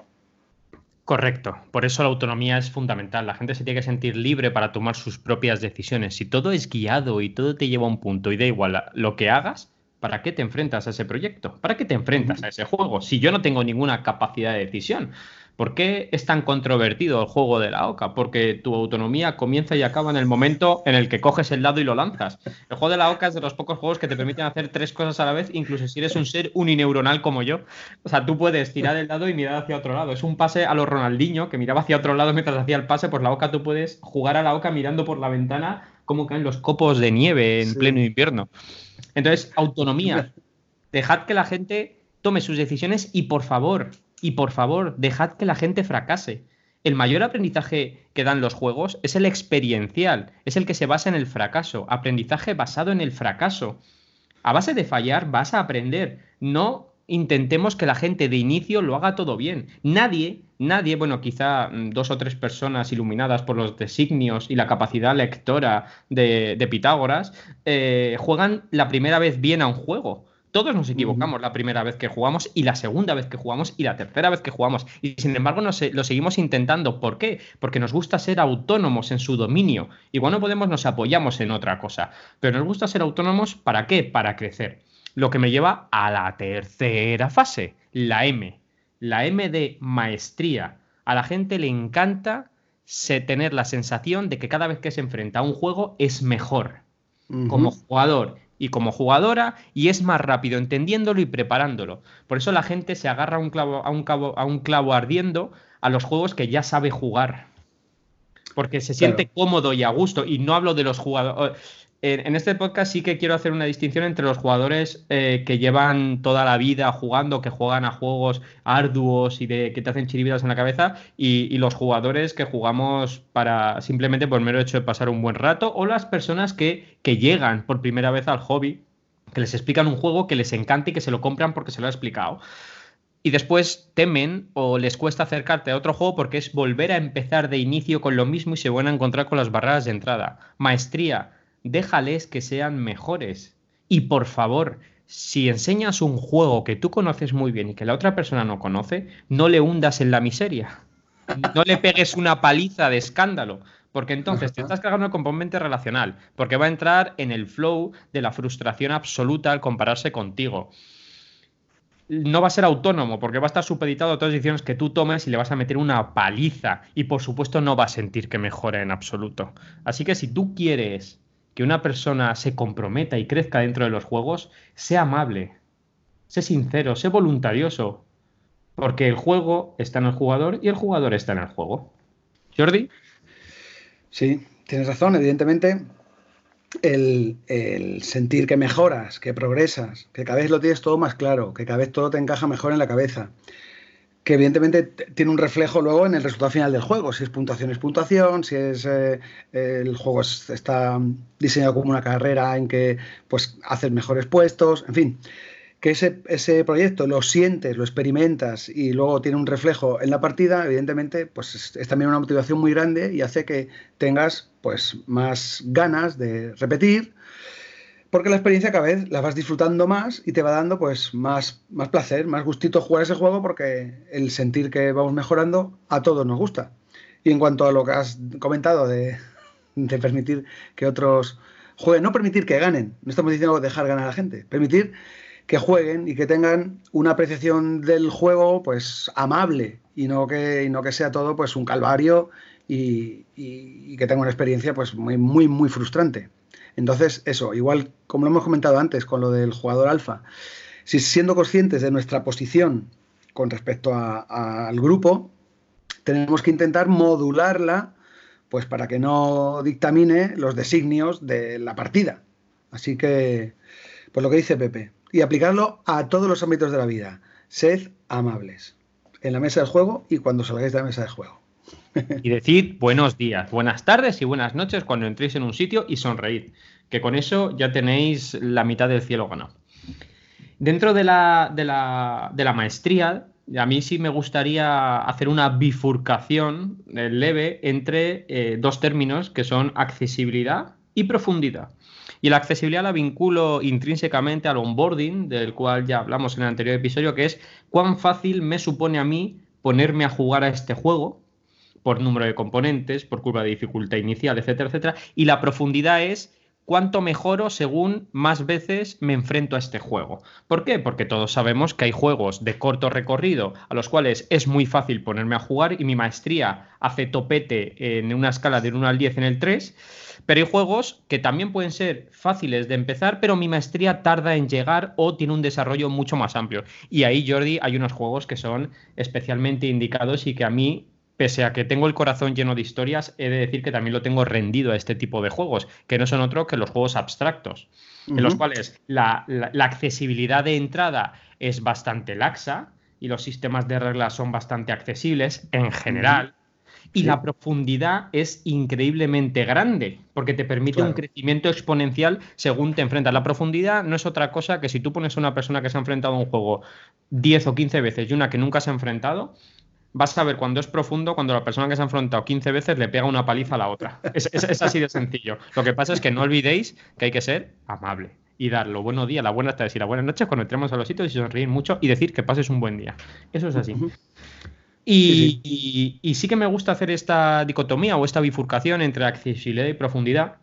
Correcto, por eso la autonomía es fundamental. La gente se tiene que sentir libre para tomar sus propias decisiones. Si todo es guiado y todo te lleva a un punto y da igual lo que hagas, ¿para qué te enfrentas a ese proyecto? ¿Para qué te enfrentas a ese juego? Si yo no tengo ninguna capacidad de decisión. ¿Por qué es tan controvertido el juego de la OCA? Porque tu autonomía comienza y acaba en el momento en el que coges el dado y lo lanzas. El juego de la OCA es de los pocos juegos que te permiten hacer tres cosas a la vez, incluso si eres un ser unineuronal como yo. O sea, tú puedes tirar el dado y mirar hacia otro lado. Es un pase a lo Ronaldinho, que miraba hacia otro lado mientras hacía el pase. Pues la OCA tú puedes jugar a la OCA mirando por la ventana cómo caen los copos de nieve en sí. pleno invierno. Entonces, autonomía. Dejad que la gente tome sus decisiones y, por favor, y por favor, dejad que la gente fracase. El mayor aprendizaje que dan los juegos es el experiencial, es el que se basa en el fracaso, aprendizaje basado en el fracaso. A base de fallar vas a aprender, no intentemos que la gente de inicio lo haga todo bien. Nadie, nadie, bueno, quizá dos o tres personas iluminadas por los designios y la capacidad lectora de, de Pitágoras, eh, juegan la primera vez bien a un juego. Todos nos equivocamos la primera vez que jugamos y la segunda vez que jugamos y la tercera vez que jugamos. Y sin embargo nos, lo seguimos intentando. ¿Por qué? Porque nos gusta ser autónomos en su dominio. Y cuando podemos nos apoyamos en otra cosa. Pero nos gusta ser autónomos ¿para qué? Para crecer. Lo que me lleva a la tercera fase, la M. La M de maestría. A la gente le encanta tener la sensación de que cada vez que se enfrenta a un juego es mejor. Uh -huh. Como jugador y como jugadora y es más rápido entendiéndolo y preparándolo. Por eso la gente se agarra a un clavo, a un clavo, a un clavo ardiendo a los juegos que ya sabe jugar. Porque se siente claro. cómodo y a gusto. Y no hablo de los jugadores. En, este podcast sí que quiero hacer una distinción entre los jugadores eh, que llevan toda la vida jugando, que juegan a juegos arduos y de, que te hacen chiribidas en la cabeza, y, y, los jugadores que jugamos para simplemente por mero hecho de pasar un buen rato, o las personas que, que llegan por primera vez al hobby, que les explican un juego que les encanta y que se lo compran porque se lo ha explicado y después temen o les cuesta acercarte a otro juego porque es volver a empezar de inicio con lo mismo y se van a encontrar con las barreras de entrada. Maestría, déjales que sean mejores. Y por favor, si enseñas un juego que tú conoces muy bien y que la otra persona no conoce, no le hundas en la miseria. No le pegues una paliza de escándalo, porque entonces te estás cargando el componente relacional, porque va a entrar en el flow de la frustración absoluta al compararse contigo. no va a ser autónomo porque va a estar supeditado a todas las decisiones que tú tomes y le vas a meter una paliza y por supuesto no va a sentir que mejore en absoluto. Así que si tú quieres que una persona se comprometa y crezca dentro de los juegos, sea amable, sé sincero, sé voluntarioso, porque el juego está en el jugador y el jugador está en el juego. Jordi. Sí, tienes razón, evidentemente. El, sentir que mejoras, que progresas, que cada vez lo tienes todo más claro, que cada vez todo te encaja mejor en la cabeza, que evidentemente tiene un reflejo luego en el resultado final del juego. Si es puntuación es puntuación, si es eh, el juego está diseñado como una carrera en que pues haces mejores puestos, en fin. Que ese, ese, proyecto lo sientes, lo experimentas y luego tiene un reflejo en la partida, evidentemente, pues es, también una motivación muy grande y hace que tengas pues más ganas de repetir, porque la experiencia cada vez la vas disfrutando más y te va dando pues más, más placer, más gustito jugar ese juego porque el sentir que vamos mejorando a todos nos gusta. Y en cuanto a lo que has comentado de, de permitir que otros jueguen, no permitir que ganen, no estamos diciendo dejar ganar a la gente, permitir que jueguen y que tengan una apreciación del juego pues amable y no que, no que sea todo pues un calvario y, que tenga una experiencia pues muy, muy, muy frustrante. Entonces, eso, igual como lo hemos comentado antes con lo del jugador alfa, si siendo conscientes de nuestra posición con respecto al grupo, tenemos que intentar modularla pues para que no dictamine los designios de la partida. Así que, pues lo que dice Pepe, y aplicarlo a todos los ámbitos de la vida. Sed amables en la mesa del juego y cuando salgáis de la mesa del juego. Y decid buenos días, buenas tardes y buenas noches cuando entréis en un sitio y sonreíd, que con eso ya tenéis la mitad del cielo ganado. Dentro de la, de la, maestría, a mí sí me gustaría hacer una bifurcación leve entre eh, dos términos que son accesibilidad y profundidad. Y la accesibilidad la vinculo intrínsecamente al onboarding, del cual ya hablamos en el anterior episodio, que es cuán fácil me supone a mí ponerme a jugar a este juego por número de componentes, por curva de dificultad inicial, etcétera, etcétera. Y la profundidad es cuánto mejoro según más veces me enfrento a este juego. ¿Por qué? Porque todos sabemos que hay juegos de corto recorrido a los cuales es muy fácil ponerme a jugar y mi maestría hace topete en una escala de 1 al 10 en el 3 pero hay juegos que también pueden ser fáciles de empezar, pero mi maestría tarda en llegar o tiene un desarrollo mucho más amplio. Y ahí, Jordi, hay unos juegos que son especialmente indicados y que a mí pese a que tengo el corazón lleno de historias, he de decir que también lo tengo rendido a este tipo de juegos, que no son otro que los juegos abstractos, en los cuales la, accesibilidad de entrada es bastante laxa y los sistemas de reglas son bastante accesibles en general y la profundidad es increíblemente grande, porque te permite un crecimiento exponencial según te enfrentas. La profundidad no es otra cosa que si tú pones a una persona que se ha enfrentado a un juego 10 o 15 veces y una que nunca se ha enfrentado, vas a ver cuando es profundo, cuando la persona que se ha enfrentado 15 veces le pega una paliza a la otra. Es, es, así de sencillo. Lo que pasa es que no olvidéis que hay que ser amable y dar los buenos días, las buenas tardes y las buenas noches cuando entremos a los sitios y sonreír mucho y decir que pases un buen día. Eso es así. Y sí. que me gusta hacer esta dicotomía o esta bifurcación entre accesibilidad y profundidad,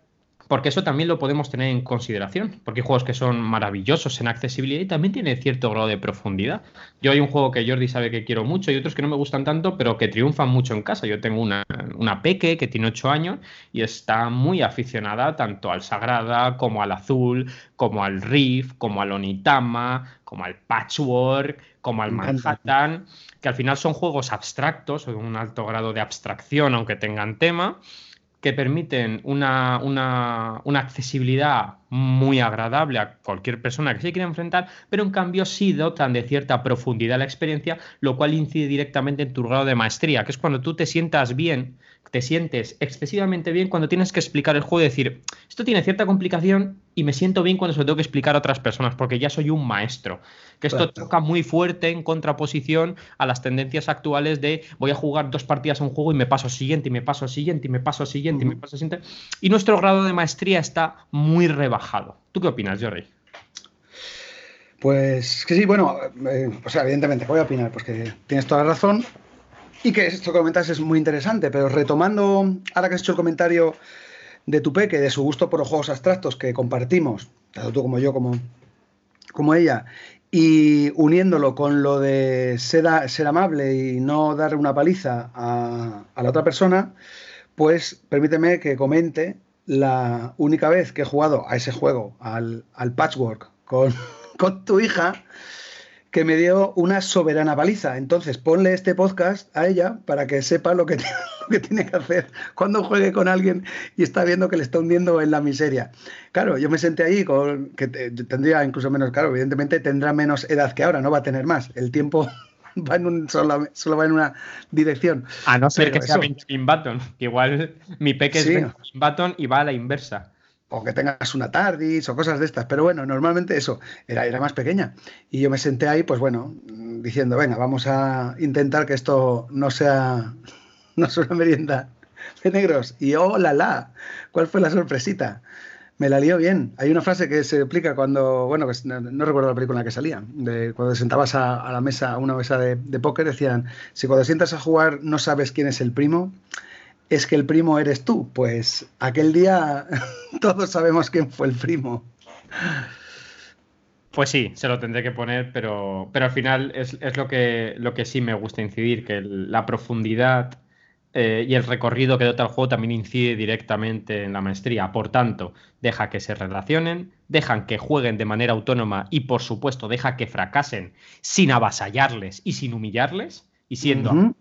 porque eso también lo podemos tener en consideración, porque hay juegos que son maravillosos en accesibilidad y también tienen cierto grado de profundidad. Yo hay un juego que Jordi sabe que quiero mucho y otros que no me gustan tanto, pero que triunfan mucho en casa. Yo tengo una, una peque que tiene 8 años y está muy aficionada tanto al Sagrada como al Azul, como al Riff, como al Onitama, como al Patchwork, como al Manhattan que al final son juegos abstractos de un alto grado de abstracción, aunque tengan tema, que permiten una, una, accesibilidad muy agradable a cualquier persona que se quiera enfrentar, pero en cambio sí dotan de cierta profundidad la experiencia, lo cual incide directamente en tu grado de maestría, que es cuando tú te sientas bien te sientes excesivamente bien cuando tienes que explicar el juego y decir, esto tiene cierta complicación y me siento bien cuando se lo tengo que explicar a otras personas, porque ya soy un maestro. Que esto toca muy fuerte en contraposición a las tendencias actuales de voy a jugar dos partidas a un juego y me paso al siguiente, y me paso al siguiente, y me paso al siguiente, y me paso al siguiente. Y nuestro grado de maestría está muy rebajado. ¿Tú qué opinas, Jordi? Pues que sí, bueno, eh, sea, evidentemente, voy a opinar? Pues que tienes toda la razón. Y que esto que comentas es muy interesante, pero retomando, ahora que has hecho el comentario de tu peque, de su gusto por los juegos abstractos que compartimos, tanto tú como yo, como, como ella, Y uniéndolo con lo de ser, ser amable y no dar una paliza a, la otra persona, pues permíteme que comente la única vez que he jugado a ese juego, al, patchwork, con, con tu hija, que me dio una soberana paliza. Entonces, ponle este podcast a ella para que sepa lo que, que tiene que hacer cuando juegue con alguien y está viendo que le está hundiendo en la miseria. Claro, yo me senté ahí con que tendría incluso menos, claro, evidentemente tendrá menos edad que ahora, no va a tener más. El tiempo va en un, solo, va en una dirección. A no ser que sea Benjamin Button, que igual mi peque es Benjamin Button y va a la inversa o que tengas una TARDIS o cosas de estas. Pero bueno, normalmente eso, era, era más pequeña. Y yo me senté ahí, pues bueno, diciendo, venga, vamos a intentar que esto no sea, no sea una merienda de negros. Y oh, la la, ¿cuál fue la sorpresita? Me la lió bien. Hay una frase que se explica cuando, bueno, no, recuerdo la película en la que salía, de cuando sentabas a, la mesa, a una mesa de, de póker, decían, si cuando sientas a jugar no sabes quién es el primo, es que el primo eres tú. Pues aquel día todos sabemos quién fue el primo. Pues sí, se lo tendré que poner, pero, pero al final es, lo, que, lo que sí me gusta incidir, que la profundidad eh, y el recorrido que dota el juego también incide directamente en la maestría. Por tanto, deja que se relacionen, dejan que jueguen de manera autónoma y, por supuesto, deja que fracasen sin avasallarles y sin humillarles y siendo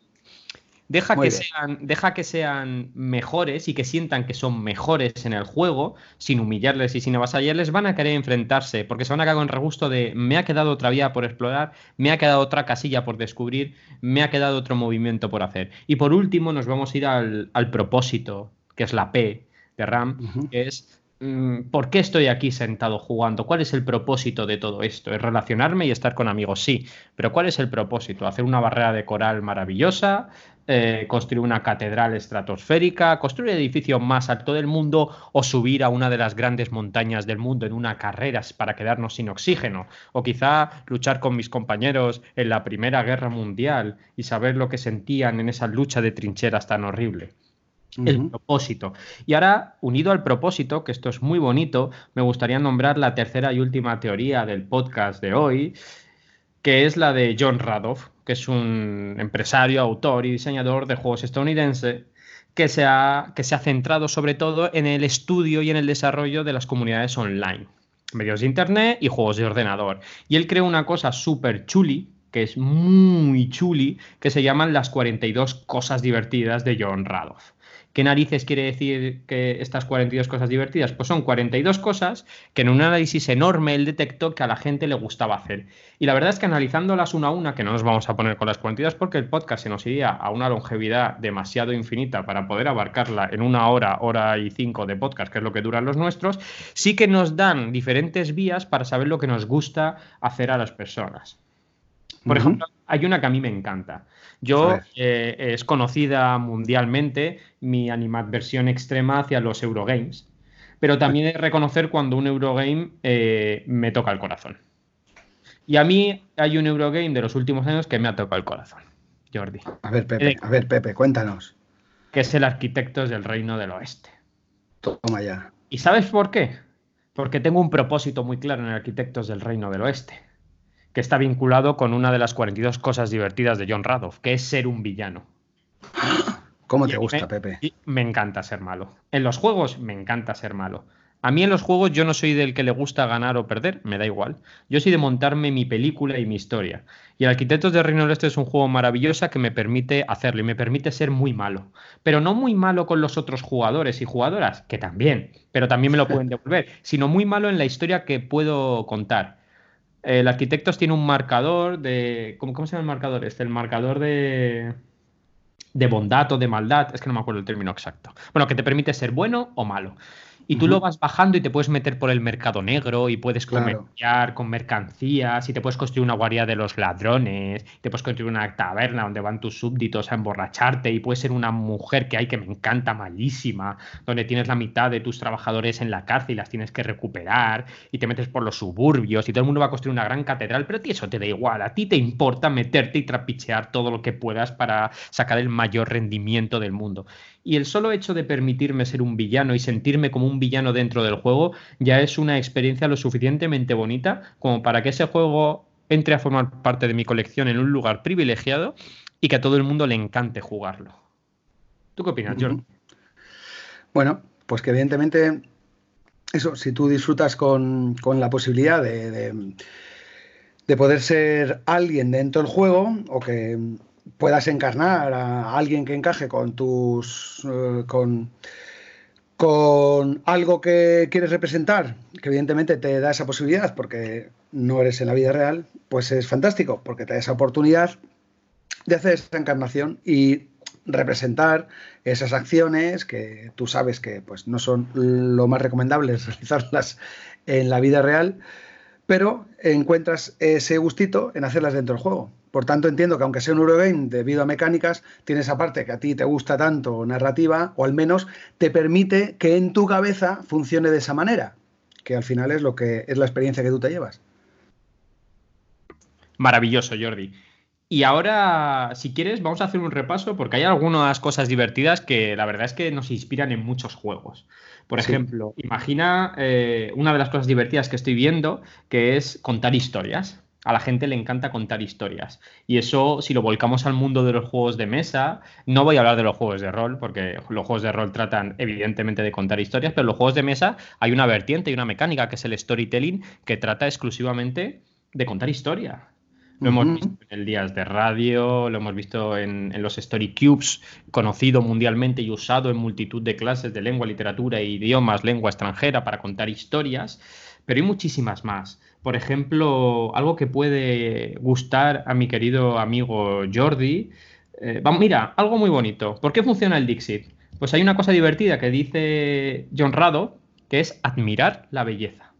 Deja que, sean, deja que sean mejores y que sientan que son mejores en el juego, sin humillarles y sin avasallarles, van a querer enfrentarse, porque se van a quedar con regusto de me ha quedado otra vía por explorar, me ha quedado otra casilla por descubrir, me ha quedado otro movimiento por hacer. Y por último, nos vamos a ir al, propósito, que es la P de RAM, que es ¿Por qué estoy aquí sentado jugando? ¿Cuál es el propósito de todo esto? ¿Es relacionarme y estar con amigos? Sí, pero ¿cuál es el propósito? ¿Hacer una barrera de coral maravillosa? Eh, construir una catedral estratosférica, construir el edificio más alto del mundo o subir a una de las grandes montañas del mundo en una carrera para quedarnos sin oxígeno, o quizá luchar con mis compañeros en la Primera Guerra Mundial y saber lo que sentían en esa lucha de trincheras tan horrible. El propósito. Y ahora, unido al propósito, que esto es muy bonito, me gustaría nombrar la tercera y última teoría del podcast de hoy, que es la de John Radoff, que es un empresario, autor y diseñador de juegos estadounidense, que se ha, que se ha centrado sobre todo en el estudio y en el desarrollo de las comunidades online, medios de Internet y juegos de ordenador. Y él creó una cosa súper chuli, que es muy chuli, que se llaman las 42 cosas divertidas de John Radoff. ¿Qué narices quiere decir que estas 42 cosas divertidas? Pues son 42 cosas que en un análisis enorme él detectó que a la gente le gustaba hacer. Y la verdad es que analizándolas una a una, que no nos vamos a poner con las 42 porque el podcast se nos iría a una longevidad demasiado infinita para poder abarcarla en una hora, hora y cinco de podcast, que es lo que duran los nuestros, sí que nos dan diferentes vías para saber lo que nos gusta hacer a las personas. Por ejemplo, hay una que a mí me encanta. Yo eh, es conocida mundialmente mi animadversión extrema hacia los Eurogames, pero también de reconocer cuando un Eurogame eh, me toca el corazón. Y a mí hay un Eurogame de los últimos años que me ha tocado el corazón, Jordi. A ver, Pepe, a ver, Pepe, cuéntanos. Que es el Arquitectos del Reino del Oeste. Toma ya. ¿Y sabes por qué? Porque tengo un propósito muy claro en el Arquitectos del Reino del Oeste que está vinculado con una de las 42 cosas divertidas de John Radoff, que es ser un villano. ¿Cómo te gusta, Pepe? Me encanta ser malo. En los juegos me encanta ser malo. A mí en los juegos yo no soy del que le gusta ganar o perder, me da igual. Yo soy de montarme mi película y mi historia. Y el Arquitectos de Reino del Este es un juego maravilloso que me permite hacerlo y me permite ser muy malo. Pero no muy malo con los otros jugadores y jugadoras, que también, pero también me lo pueden devolver, sino muy malo en la historia que puedo contar el Arquitectos tiene un marcador de. ¿Cómo, cómo se llama el marcador? Este, el marcador de. de bondad o de maldad. Es que no me acuerdo el término exacto. Bueno, que te permite ser bueno o malo y tú lo vas bajando y te puedes meter por el mercado negro y puedes comerciar con mercancías y te puedes construir una guardia de los ladrones, te puedes construir una taberna donde van tus súbditos a emborracharte y puedes ser una mujer que hay que me encanta, malísima, donde tienes la mitad de tus trabajadores en la cárcel y las tienes que recuperar y te metes por los suburbios y todo el mundo va a construir una gran catedral, pero a ti eso te da igual, a ti te importa meterte y trapichear todo lo que puedas para sacar el mayor rendimiento del mundo. Y el solo hecho de permitirme ser un villano y sentirme como un villano dentro del juego ya es una experiencia lo suficientemente bonita como para que ese juego entre a formar parte de mi colección en un lugar privilegiado y que a todo el mundo le encante jugarlo. ¿Tú qué opinas, Jordi? Bueno, pues que evidentemente, eso, si tú disfrutas con, la posibilidad de, de, poder ser alguien dentro del juego o que puedas encarnar a alguien que encaje con tus. Eh, con, con algo que quieres representar, que evidentemente te da esa posibilidad porque no eres en la vida real, pues es fantástico, porque te da esa oportunidad de hacer esa encarnación y representar esas acciones que tú sabes que pues, no son lo más recomendable realizarlas en la vida real, pero encuentras ese gustito en hacerlas dentro del juego. Por tanto, entiendo que aunque sea un Eurogame debido a mecánicas, tiene esa parte que a ti te gusta tanto narrativa, o al menos te permite que en tu cabeza funcione de esa manera, que al final es lo que es la experiencia que tú te llevas. Maravilloso, Jordi. Y ahora, si quieres, vamos a hacer un repaso porque hay algunas cosas divertidas que la verdad es que nos inspiran en muchos juegos. Por ejemplo, imagina eh, una de las cosas divertidas que estoy viendo, que es contar historias. A la gente le encanta contar historias. Y eso, si lo volcamos al mundo de los juegos de mesa, no voy a hablar de los juegos de rol, porque los juegos de rol tratan evidentemente de contar historias, pero en los juegos de mesa hay una vertiente y una mecánica que es el storytelling, que trata exclusivamente de contar historia. Lo hemos visto en el Días de Radio, lo hemos visto en, los Story Cubes, conocido mundialmente y usado en multitud de clases de lengua, literatura e idiomas, lengua extranjera para contar historias, pero hay muchísimas más. Por ejemplo, algo que puede gustar a mi querido amigo Jordi. Eh, mira, algo muy bonito. ¿Por qué funciona el Dixit? Pues hay una cosa divertida que dice John Rado, que es admirar la belleza.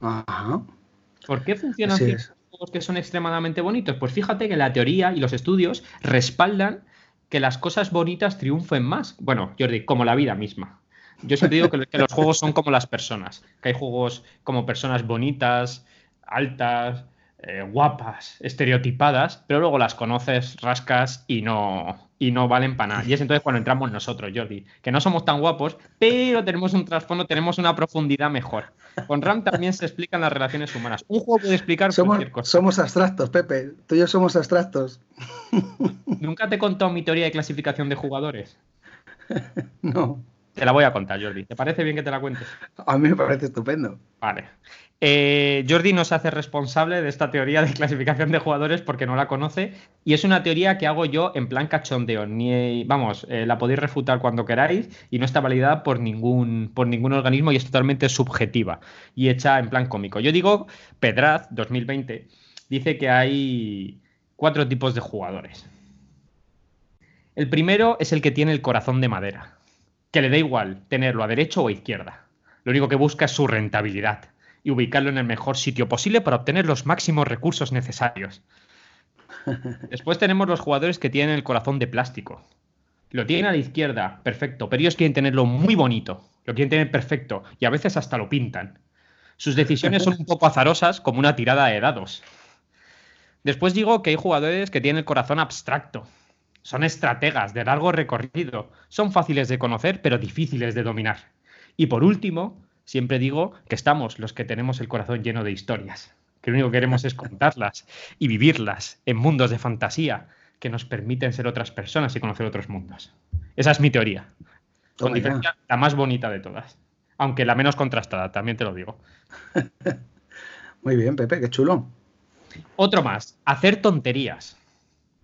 Ajá. ¿Por qué funciona así? que son extremadamente bonitos? Pues fíjate que la teoría y los estudios respaldan que las cosas bonitas triunfen más. Bueno, Jordi, como la vida misma. Yo siempre digo que, los juegos son como las personas, que hay juegos como personas bonitas, altas, eh, guapas, estereotipadas, pero luego las conoces, rascas y no, y no valen para nada. Y es entonces cuando entramos nosotros, Jordi, que no somos tan guapos, pero tenemos un trasfondo, tenemos una profundidad mejor. Con RAM también se explican las relaciones humanas. Un juego puede explicar somos, cualquier cosa. Somos abstractos, Pepe. Tú y yo somos abstractos. ¿Nunca te he contado mi teoría de clasificación de jugadores? no. Te la voy a contar, Jordi. ¿Te parece bien que te la cuente? A mí me parece estupendo. Vale. Eh, Jordi nos hace responsable de esta teoría de clasificación de jugadores porque no la conoce y es una teoría que hago yo en plan cachondeo. Ni, vamos, eh, la podéis refutar cuando queráis y no está validada por ningún, por ningún organismo y es totalmente subjetiva y hecha en plan cómico. Yo digo, Pedraz 2020 dice que hay cuatro tipos de jugadores. El primero es el que tiene el corazón de madera, que le da igual tenerlo a derecha o a izquierda. Lo único que busca es su rentabilidad y ubicarlo en el mejor sitio posible para obtener los máximos recursos necesarios. Después tenemos los jugadores que tienen el corazón de plástico. Lo tienen a la izquierda, perfecto, pero ellos quieren tenerlo muy bonito, lo quieren tener perfecto y a veces hasta lo pintan. Sus decisiones son un poco azarosas como una tirada de dados. Después digo que hay jugadores que tienen el corazón abstracto. Son estrategas de largo recorrido. Son fáciles de conocer pero difíciles de dominar. Y por último, siempre digo que estamos los que tenemos el corazón lleno de historias, que lo único que queremos es contarlas y vivirlas en mundos de fantasía que nos permiten ser otras personas y conocer otros mundos. Esa es mi teoría. Con diferencia, la más bonita de todas. Aunque la menos contrastada, también te lo digo. Muy bien, Pepe, qué chulo. Otro más, hacer tonterías.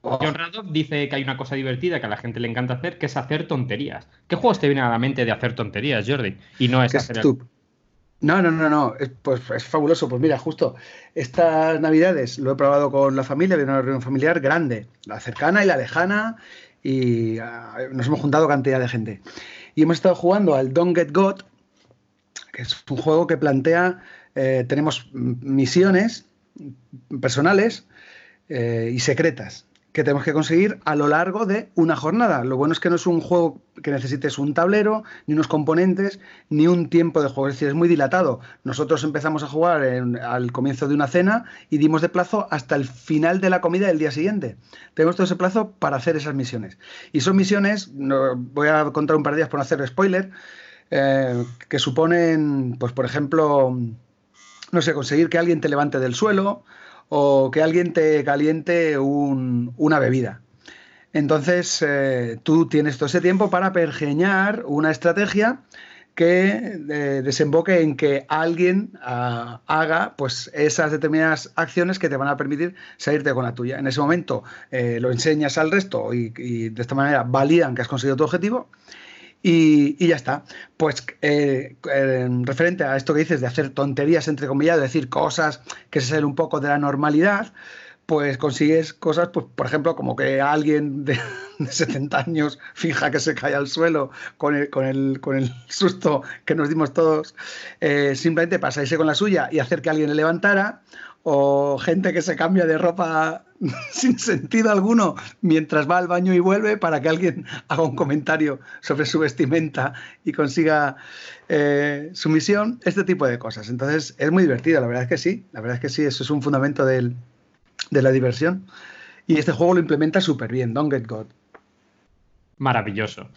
Oh. John dice que hay una cosa divertida que a la gente le encanta hacer, que es hacer tonterías. ¿Qué juegos te vienen a la mente de hacer tonterías, Jordi? Y no es hacer no, no, no, no. Es, pues es fabuloso. Pues mira, justo estas navidades lo he probado con la familia, de una reunión familiar grande, la cercana y la lejana, y ah, nos hemos juntado cantidad de gente. Y hemos estado jugando al Don't Get Got, que es un juego que plantea, eh, tenemos misiones personales eh, y secretas que tenemos que conseguir a lo largo de una jornada. Lo bueno es que no es un juego que necesites un tablero, ni unos componentes, ni un tiempo de juego. Es decir, es muy dilatado. Nosotros empezamos a jugar al comienzo de una cena y dimos de plazo hasta el final de la comida del día siguiente. Tenemos todo ese plazo para hacer esas misiones. Y son misiones, voy a contar un par de días por no hacer spoiler, eh, que suponen, pues por ejemplo, no sé, conseguir que alguien te levante del suelo o que alguien te caliente una bebida. Entonces, eh, tú tienes todo ese tiempo para pergeñar una estrategia que eh, desemboque en que alguien ah, haga pues, esas determinadas acciones que te van a permitir salirte con la tuya. En ese momento eh, lo enseñas al resto y, de esta manera validan que has conseguido tu objetivo. Y, ya está. Pues referente a esto que dices de hacer tonterías, entre comillas, de decir cosas que se salen un poco de la normalidad, pues consigues cosas, pues, por ejemplo, como que alguien de, 70 años fija que se cae al suelo con el, con el, con el susto que nos dimos todos, eh, simplemente para salirse con la suya y hacer que alguien le levantara, o gente que se cambia de ropa sin sentido alguno mientras va al baño y vuelve para que alguien haga un comentario sobre su vestimenta y consiga eh, su misión, este tipo de cosas. Entonces es muy divertido, la verdad es que sí, la verdad es que sí, eso es un fundamento de la diversión. Y este juego lo implementa súper bien, Don't Get God. Maravilloso.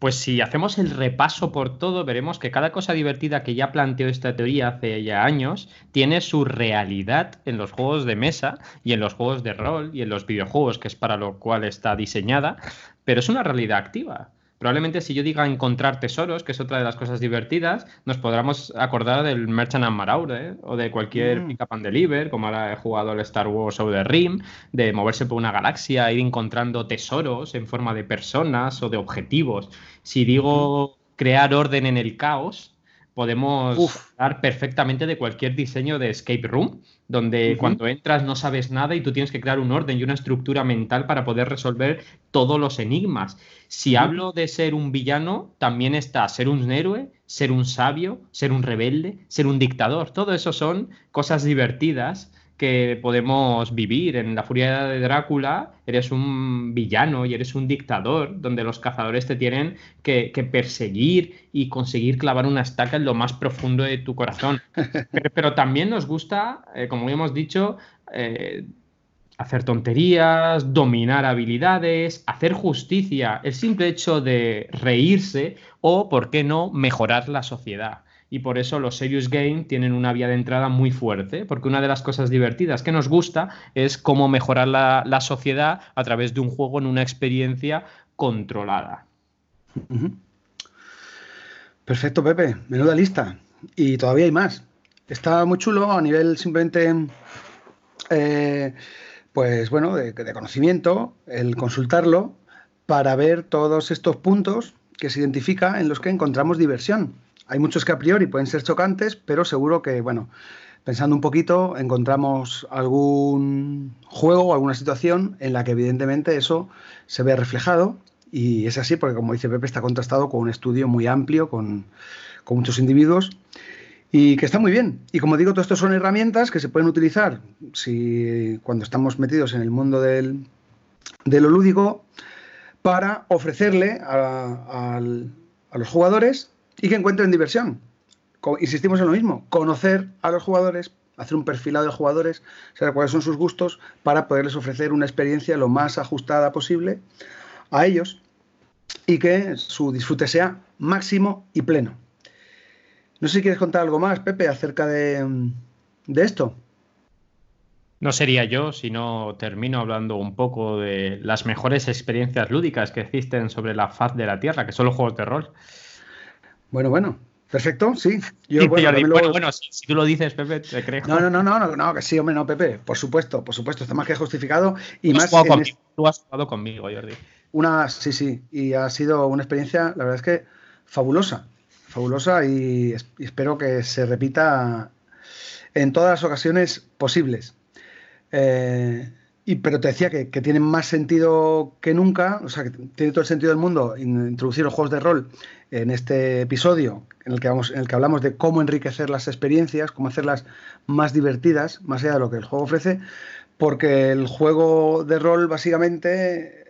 Pues si hacemos el repaso por todo, veremos que cada cosa divertida que ya planteó esta teoría hace ya años tiene su realidad en los juegos de mesa y en los juegos de rol y en los videojuegos, que es para lo cual está diseñada, pero es una realidad activa. Probablemente si yo diga encontrar tesoros, que es otra de las cosas divertidas, nos podremos acordar del Merchant and Marauder o de cualquier mm. Pick Up and Deliver, como ahora he jugado el Star Wars o the Rim, de moverse por una galaxia, ir encontrando tesoros en forma de personas o de objetivos. Si digo crear orden en el caos, podemos hablar perfectamente de cualquier diseño de escape room, donde cuando entras no sabes nada y tú tienes que crear un orden y una estructura mental para poder resolver todos los enigmas. Si hablo de ser un villano, también está ser un héroe, ser un sabio, ser un rebelde, ser un dictador. Todo eso son cosas divertidas que podemos vivir. En la furia de Drácula eres un villano y eres un dictador, donde los cazadores te tienen que, perseguir y conseguir clavar una estaca en lo más profundo de tu corazón. Pero, también nos gusta, eh, como hemos dicho, eh, hacer tonterías, dominar habilidades, hacer justicia, el simple hecho de reírse o, ¿por qué no?, mejorar la sociedad y por eso los serious game tienen una vía de entrada muy fuerte, porque una de las cosas divertidas que nos gusta es cómo mejorar la, sociedad a través de un juego en una experiencia controlada. Perfecto, Pepe, menuda lista. Y todavía hay más. Está muy chulo a nivel simplemente, eh, pues bueno, de conocimiento, el consultarlo para ver todos estos puntos que se identifica en los que encontramos diversión. Hay muchos que a priori pueden ser chocantes, pero seguro que, bueno, pensando un poquito, encontramos algún juego o alguna situación en la que evidentemente eso se ve reflejado. Y es así porque, como dice Pepe, está contrastado con un estudio muy amplio, con, muchos individuos y que está muy bien. Y como digo, todo esto son herramientas que se pueden utilizar si, cuando estamos metidos en el mundo del, de lo lúdico para ofrecerle a los jugadores y que encuentren diversión. Insistimos en lo mismo, conocer a los jugadores, hacer un perfilado de jugadores, saber cuáles son sus gustos para poderles ofrecer una experiencia lo más ajustada posible a ellos y que su disfrute sea máximo y pleno. No sé si quieres contar algo más, Pepe, acerca de, de esto. No sería yo si no termino hablando un poco de las mejores experiencias lúdicas que existen sobre la faz de la Tierra, que son los juegos de rol. Bueno, bueno. Perfecto, sí. Yo, bueno, bueno, si, tú lo dices, Pepe, te creo. No, no, no, no, no, que sí, hombre, no, Pepe. Por supuesto, por supuesto, está más que justificado. Y tú más. Has Tú has jugado conmigo, Jordi. Una, sí, sí. Y ha sido una experiencia, la verdad es que fabulosa. Fabulosa y, espero que se repita en todas las ocasiones posibles. Eh, y, pero te decía que, que tienen más sentido que nunca, o sea, que tiene todo el sentido del mundo introducir los juegos de rol en este episodio, en el, que vamos, en el que hablamos de cómo enriquecer las experiencias, cómo hacerlas más divertidas, más allá de lo que el juego ofrece, porque el juego de rol básicamente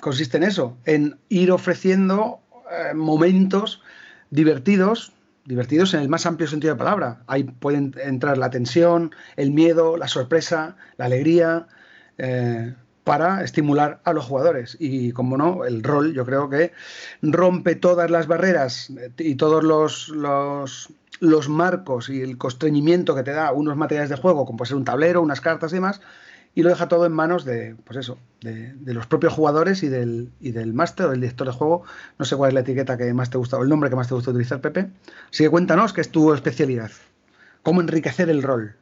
consiste en eso, en ir ofreciendo eh, momentos divertidos, divertidos en el más amplio sentido de la palabra. Ahí pueden entrar la tensión, el miedo, la sorpresa, la alegría, eh, para estimular a los jugadores. Y como no, el rol yo creo que rompe todas las barreras y todos los, los marcos y el constreñimiento que te da unos materiales de juego, como puede ser un tablero, unas cartas y demás, y lo deja todo en manos de, pues eso, de, los propios jugadores y del, y del máster o del director de juego. No sé cuál es la etiqueta que más te gusta o el nombre que más te gusta utilizar, Pepe. Así que cuéntanos qué es tu especialidad. ¿Cómo enriquecer el rol?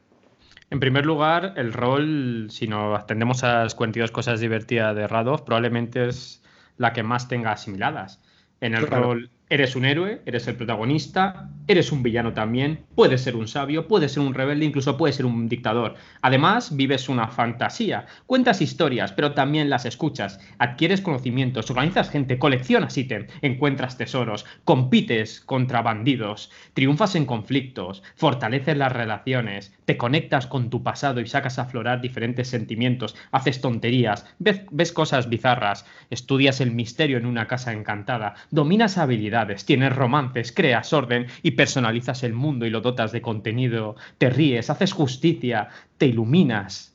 En primer lugar, el rol, si nos atendemos a las 42 cosas divertidas de Radov, probablemente es la que más tenga asimiladas. En el rol Eres un héroe, eres el protagonista, eres un villano también, puedes ser un sabio, puedes ser un rebelde, incluso puedes ser un dictador. Además, vives una fantasía, cuentas historias, pero también las escuchas, adquieres conocimientos, organizas gente, coleccionas ítems, encuentras tesoros, compites contra bandidos, triunfas en conflictos, fortaleces las relaciones, te conectas con tu pasado y sacas a aflorar diferentes sentimientos, haces tonterías, ves, ves cosas bizarras, estudias el misterio en una casa encantada, dominas habilidades, tienes romances, creas orden y personalizas el mundo y lo dotas de contenido, te ríes, haces justicia, te iluminas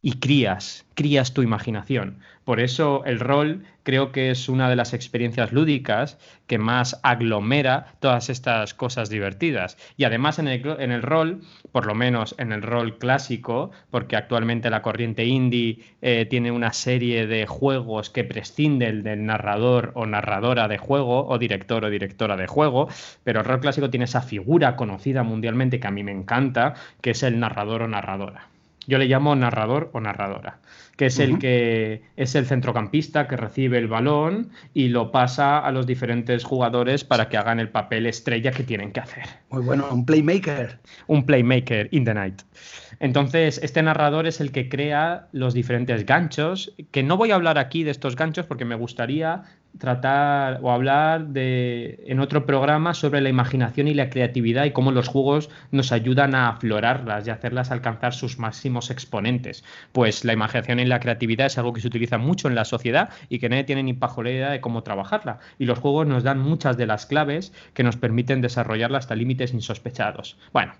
y crías, crías tu imaginación. Por eso el rol creo que es una de las experiencias lúdicas que más aglomera todas estas cosas divertidas. Y además en el, en el rol, por lo menos en el rol clásico, porque actualmente la corriente indie eh, tiene una serie de juegos que prescinden del narrador o narradora de juego, o director o directora de juego, pero el rol clásico tiene esa figura conocida mundialmente que a mí me encanta, que es el narrador o narradora. Yo le llamo narrador o narradora que es el que es el centrocampista que recibe el balón y lo pasa a los diferentes jugadores para que hagan el papel estrella que tienen que hacer. Muy bueno, un playmaker. Un playmaker in the night. Entonces, este narrador es el que crea los diferentes ganchos, que no voy a hablar aquí de estos ganchos porque me gustaría tratar o hablar de, en otro programa sobre la imaginación y la creatividad y cómo los juegos nos ayudan a aflorarlas y hacerlas alcanzar sus máximos exponentes. Pues la imaginación y la creatividad es algo que se utiliza mucho en la sociedad y que nadie tiene ni pajolera de cómo trabajarla. Y los juegos nos dan muchas de las claves que nos permiten desarrollarla hasta límites insospechados. Bueno,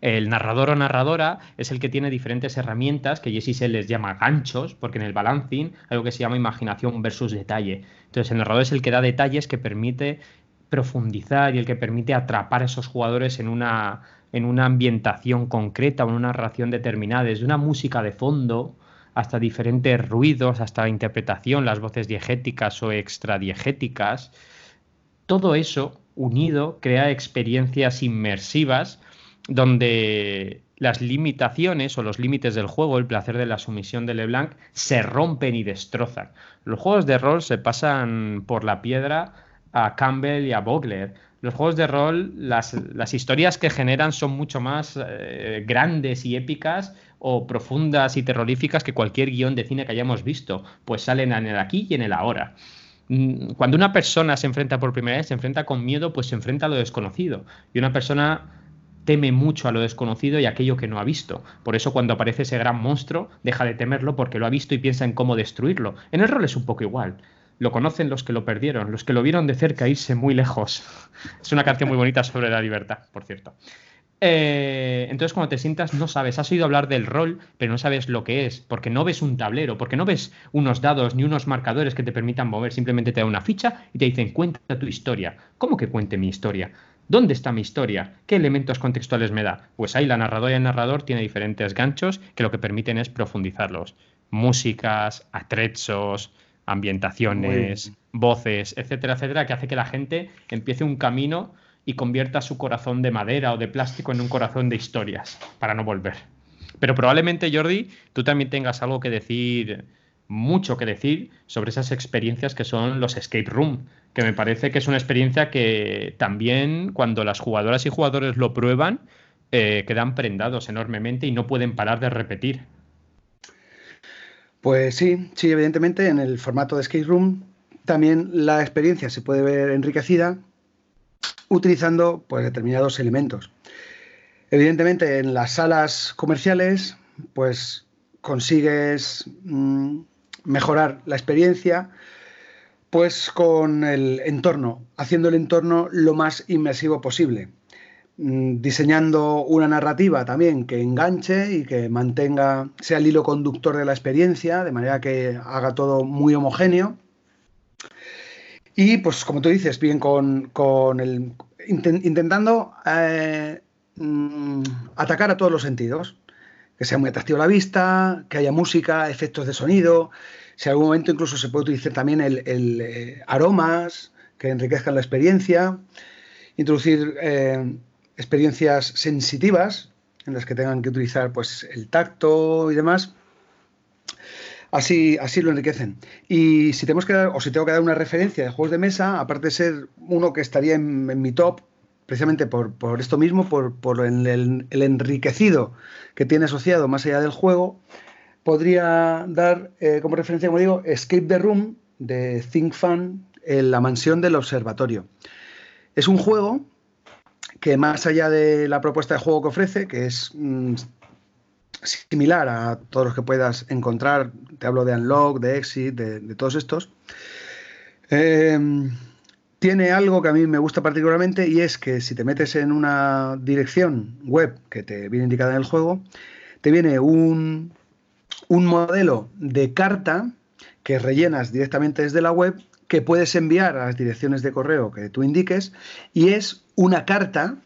el narrador o narradora es el que tiene diferentes herramientas que Jesse se les llama ganchos, porque en el balancing hay algo que se llama imaginación versus detalle. Entonces, el narrador es el que da detalles que permite profundizar y el que permite atrapar a esos jugadores en una, en una ambientación concreta o en una narración determinada, desde una música de fondo hasta diferentes ruidos, hasta la interpretación, las voces diegéticas o extradiegéticas. Todo eso unido crea experiencias inmersivas donde las limitaciones o los límites del juego, el placer de la sumisión de LeBlanc, se rompen y destrozan. Los juegos de rol se pasan por la piedra a Campbell y a Vogler. Los juegos de rol, las, historias que generan son mucho más eh, grandes y épicas o profundas y terroríficas que cualquier guion de cine que hayamos visto, pues salen en el aquí y en el ahora. Mm, cuando una persona se enfrenta por primera vez, se enfrenta con miedo, pues se enfrenta a lo desconocido. Y una persona teme mucho a lo desconocido y aquello que no ha visto. Por eso cuando aparece ese gran monstruo, deja de temerlo porque lo ha visto y piensa en cómo destruirlo. En el rol es un poco igual. Lo conocen los que lo perdieron, los que lo vieron de cerca irse muy lejos. Es una canción muy bonita sobre la libertad, por cierto. Eh, entonces, cuando te sientas, no sabes, has oído hablar del rol, pero no sabes lo que es, porque no ves un tablero, porque no ves unos dados ni unos marcadores que te permitan mover, simplemente te da una ficha y te dicen, cuenta tu historia. ¿Cómo que cuente mi historia? ¿Dónde está mi historia? ¿Qué elementos contextuales me da? Pues ahí la narradora y el narrador tiene diferentes ganchos que lo que permiten es profundizarlos. Músicas, atrechos, ambientaciones, voces, etcétera, etcétera, que hace que la gente empiece un camino y convierta su corazón de madera o de plástico en un corazón de historias para no volver. Pero probablemente, Jordi, tú también tengas algo que decir, mucho que decir sobre esas experiencias que son los escape room, que me parece que es una experiencia que también cuando las jugadoras y jugadores lo prueban, eh, quedan prendados enormemente y no pueden parar de repetir. Pues sí, sí, evidentemente en el formato de escape room también la experiencia se puede ver enriquecida utilizando pues, determinados elementos. Evidentemente, en las salas comerciales, pues consigues mm, mejorar la experiencia, pues con el entorno, haciendo el entorno lo más inmersivo posible, mm, diseñando una narrativa también que enganche y que mantenga, sea el hilo conductor de la experiencia, de manera que haga todo muy homogéneo y pues como tú dices, bien con, el, intentando eh, mm, atacar a todos los sentidos. Que sea muy atractivo a la vista, que haya música, efectos de sonido. Si en algún momento incluso se puede utilizar también el, eh, aromas que enriquezcan la experiencia. Introducir eh, experiencias sensitivas en las que tengan que utilizar pues, el tacto y demás. Así, así lo enriquecen. Y si tenemos que dar, o si tengo que dar una referencia de juegos de mesa, aparte de ser uno que estaría en, mi top, precisamente por, esto mismo, por, el, enriquecido que tiene asociado más allá del juego, podría dar eh, como referencia, como digo, Escape the Room de Think Fun, en la mansión del observatorio. Es un juego que más allá de la propuesta de juego que ofrece, que es mm, similar a todos los que puedas encontrar, te hablo de Unlock, de Exit, de, todos estos, em, tiene algo que a mí me gusta particularmente y es que si te metes en una dirección web que te viene indicada en el juego, te viene un, un modelo de carta que rellenas directamente desde la web que puedes enviar a las direcciones de correo que tú indiques y es una carta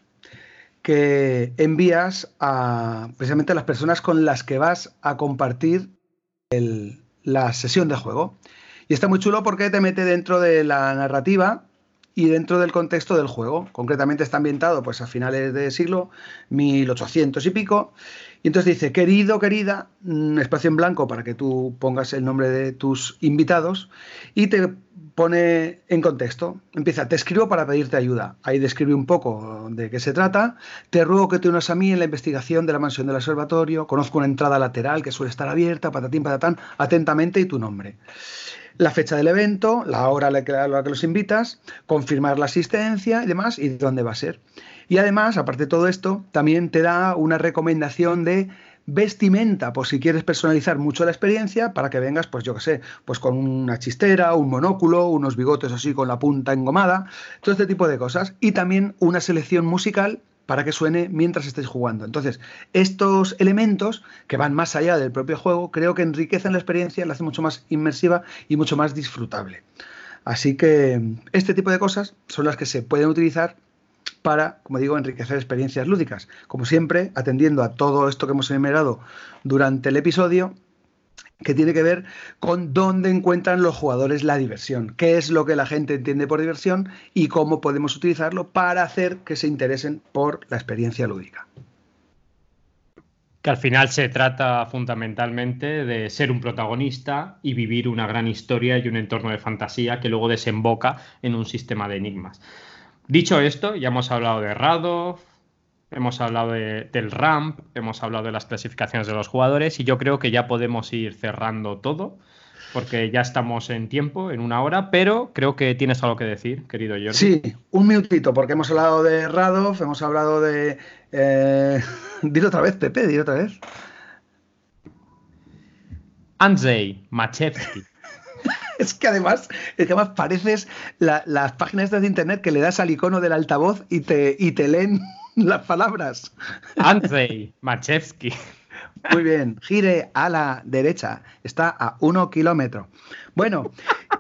que envías a precisamente a las personas con las que vas a compartir la sesión de juego. Y está muy chulo porque te mete dentro de la narrativa y dentro del contexto del juego. Concretamente está ambientado pues a finales de siglo 1800 y pico. Y entonces dice, querido, querida, un espacio en blanco para que tú pongas el nombre de tus invitados y te pone en contexto. Empieza, te escribo para pedirte ayuda. Ahí describe un poco de qué se trata. Te ruego que te unas a mí en la investigación de la mansión del observatorio. Conozco una entrada lateral que suele estar abierta, patatín, patatán, atentamente y tu nombre. La fecha del evento, la hora a la que, los invitas, confirmar la asistencia y demás, y dónde va a ser. Y además, aparte de todo esto, también te da una recomendación de vestimenta, por si quieres personalizar mucho la experiencia, para que vengas, pues yo qué sé, pues con una chistera, un monóculo, unos bigotes así con la punta engomada, todo este tipo de cosas. Y también una selección musical para que suene mientras estéis jugando. Entonces, estos elementos que van más allá del propio juego, creo que enriquecen la experiencia, la hacen mucho más inmersiva y mucho más disfrutable. Así que este tipo de cosas son las que se pueden utilizar para, como digo, enriquecer experiencias lúdicas. Como siempre, atendiendo a todo esto que hemos enumerado durante el episodio, que tiene que ver con dónde encuentran los jugadores la diversión, qué es lo que la gente entiende por diversión y cómo podemos utilizarlo para hacer que se interesen por la experiencia lúdica. Que al final se trata fundamentalmente de ser un protagonista y vivir una gran historia y un entorno de fantasía que luego desemboca en un sistema de enigmas. Dicho esto, ya hemos hablado de Rado, hemos hablado del ramp, hemos hablado de las clasificaciones de los jugadores y yo creo que ya podemos ir cerrando todo porque ya estamos en tiempo, en una hora, pero creo que tienes algo que decir, querido Jordi. Sí, un minutito, porque hemos hablado de Radov, hemos hablado de... Eh... dilo otra vez, Pepe, dilo otra vez. Andrzej Machevsky. es que además, es que además pareces las páginas de internet que le das al icono del altavoz y te, y te leen las palabras. Andrzej Machevsky. Muy bien, gire a la derecha, está a uno kilómetro. Bueno,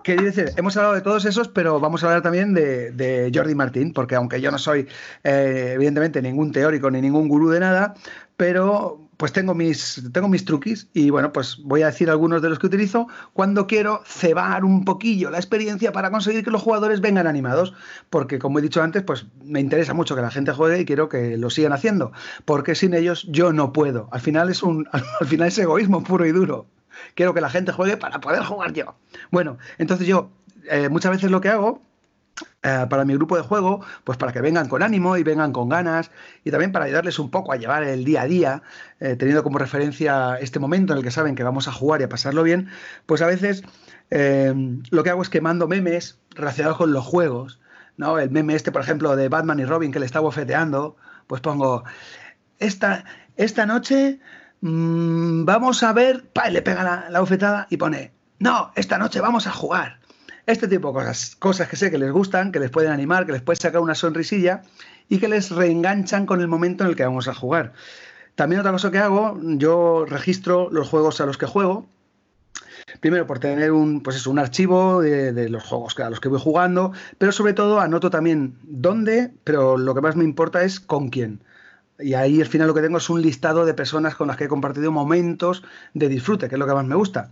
quería decir, hemos hablado de todos esos, pero vamos a hablar también de, Jordi Martín, porque aunque yo no soy, eh, evidentemente, ningún teórico ni ningún gurú de nada, pero pues tengo mis, tengo mis truquis y bueno, pues voy a decir algunos de los que utilizo cuando quiero cebar un poquillo la experiencia para conseguir que los jugadores vengan animados, porque como he dicho antes, pues me interesa mucho que la gente juegue y quiero que lo sigan haciendo, porque sin ellos yo no puedo. Al final es un al final es egoísmo puro y duro. Quiero que la gente juegue para poder jugar yo. Bueno, entonces yo eh, muchas veces lo que hago eh, para mi grupo de juego, pues para que vengan con ánimo y vengan con ganas y también para ayudarles un poco a llevar el día a día, eh, teniendo como referencia este momento en el que saben que vamos a jugar y a pasarlo bien, pues a veces eh, lo que hago es que mando memes relacionados con los juegos, ¿no? El meme este, por ejemplo, de Batman y Robin que le está bofeteando, pues pongo, esta, esta noche mmm, vamos a ver, pa, le pega la, la bofetada y pone, no, esta noche vamos a jugar. Este tipo de cosas, cosas que sé que les gustan, que les pueden animar, que les pueden sacar una sonrisilla y que les reenganchan con el momento en el que vamos a jugar. También otra cosa que hago, yo registro los juegos a los que juego, Primero por tener un, pues eso, un archivo de, de, los juegos a los que voy jugando, pero sobre todo anoto también dónde, pero lo que más me importa es con quién. Y ahí al final lo que tengo es un listado de personas con las que he compartido momentos de disfrute, que es lo que más me gusta.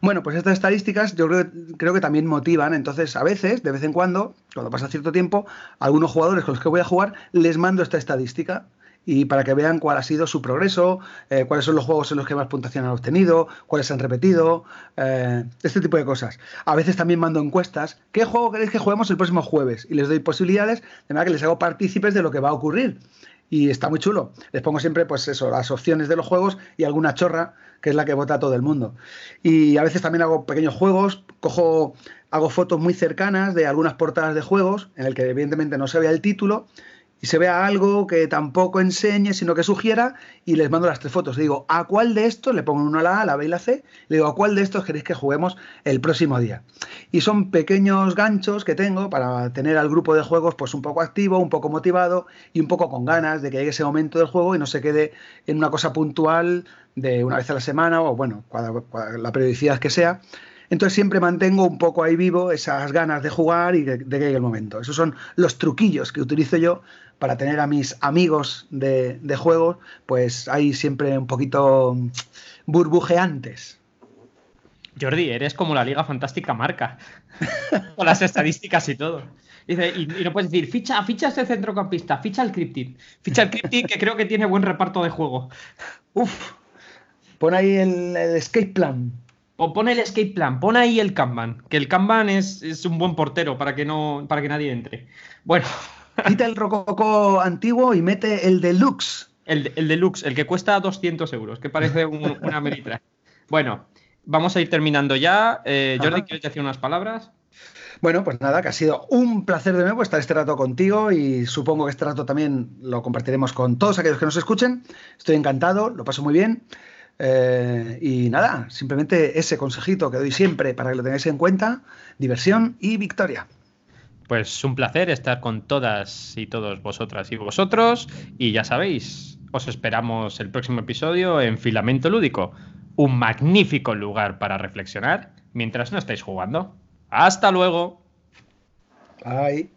Bueno, pues estas estadísticas yo creo, que también motivan. Entonces, a veces, de vez en cuando, cuando pasa cierto tiempo, a algunos jugadores con los que voy a jugar les mando esta estadística y para que vean cuál ha sido su progreso, eh, cuáles son los juegos en los que más puntuación han obtenido, cuáles han repetido, eh, este tipo de cosas. A veces también mando encuestas. ¿Qué juego queréis que juguemos el próximo jueves? Y les doy posibilidades, de manera que les hago partícipes de lo que va a ocurrir y está muy chulo. Les pongo siempre, pues eso, las opciones de los juegos y alguna chorra, que es la que vota todo el mundo. Y a veces también hago pequeños juegos, cojo, hago fotos muy cercanas de algunas portadas de juegos, en el que evidentemente no se vea el título, y se vea algo que tampoco enseñe, sino que sugiera, y les mando las tres fotos. Le digo, ¿a cuál de estos? Le pongo una la A, la B y la C. Le digo, ¿a cuál de estos queréis que juguemos el próximo día? Y son pequeños ganchos que tengo para tener al grupo de juegos pues un poco activo, un poco motivado y un poco con ganas de que llegue ese momento del juego y no se quede en una cosa puntual de una vez a la semana o bueno, la periodicidad que sea. Entonces siempre mantengo un poco ahí vivo esas ganas de jugar y de, de que llegue el momento. Esos son los truquillos que utilizo yo para tener a mis amigos de, de juegos, pues hay siempre un poquito burbujeantes. Jordi, eres como la Liga Fantástica Marca, con las estadísticas y todo. Dice, y, y, no puedes decir, ficha, ficha este centrocampista, ficha el Cryptid, ficha el Cryptid que creo que tiene buen reparto de juego. Uf, pon ahí el, el escape plan. O pon el escape plan, pon ahí el Kanban, que el Kanban es, es un buen portero para que, no, para que nadie entre. Bueno. Quita el rococó antiguo y mete el deluxe. El, el deluxe, el que cuesta 200 euros, que parece un, una meritra. Bueno, vamos a ir terminando ya. Eh, Jordi, ¿quieres decir unas palabras? Bueno, pues nada, que ha sido un placer de nuevo estar este rato contigo y supongo que este rato también lo compartiremos con todos aquellos que nos escuchen. Estoy encantado, lo paso muy bien. Eh, y nada, simplemente ese consejito que doy siempre para que lo tengáis en cuenta, diversión y victoria. Pues un placer estar con todas y todos vosotras y vosotros. Y ya sabéis, os esperamos el próximo episodio en Filamento Lúdico, un magnífico lugar para reflexionar mientras no estáis jugando. Hasta luego. Bye.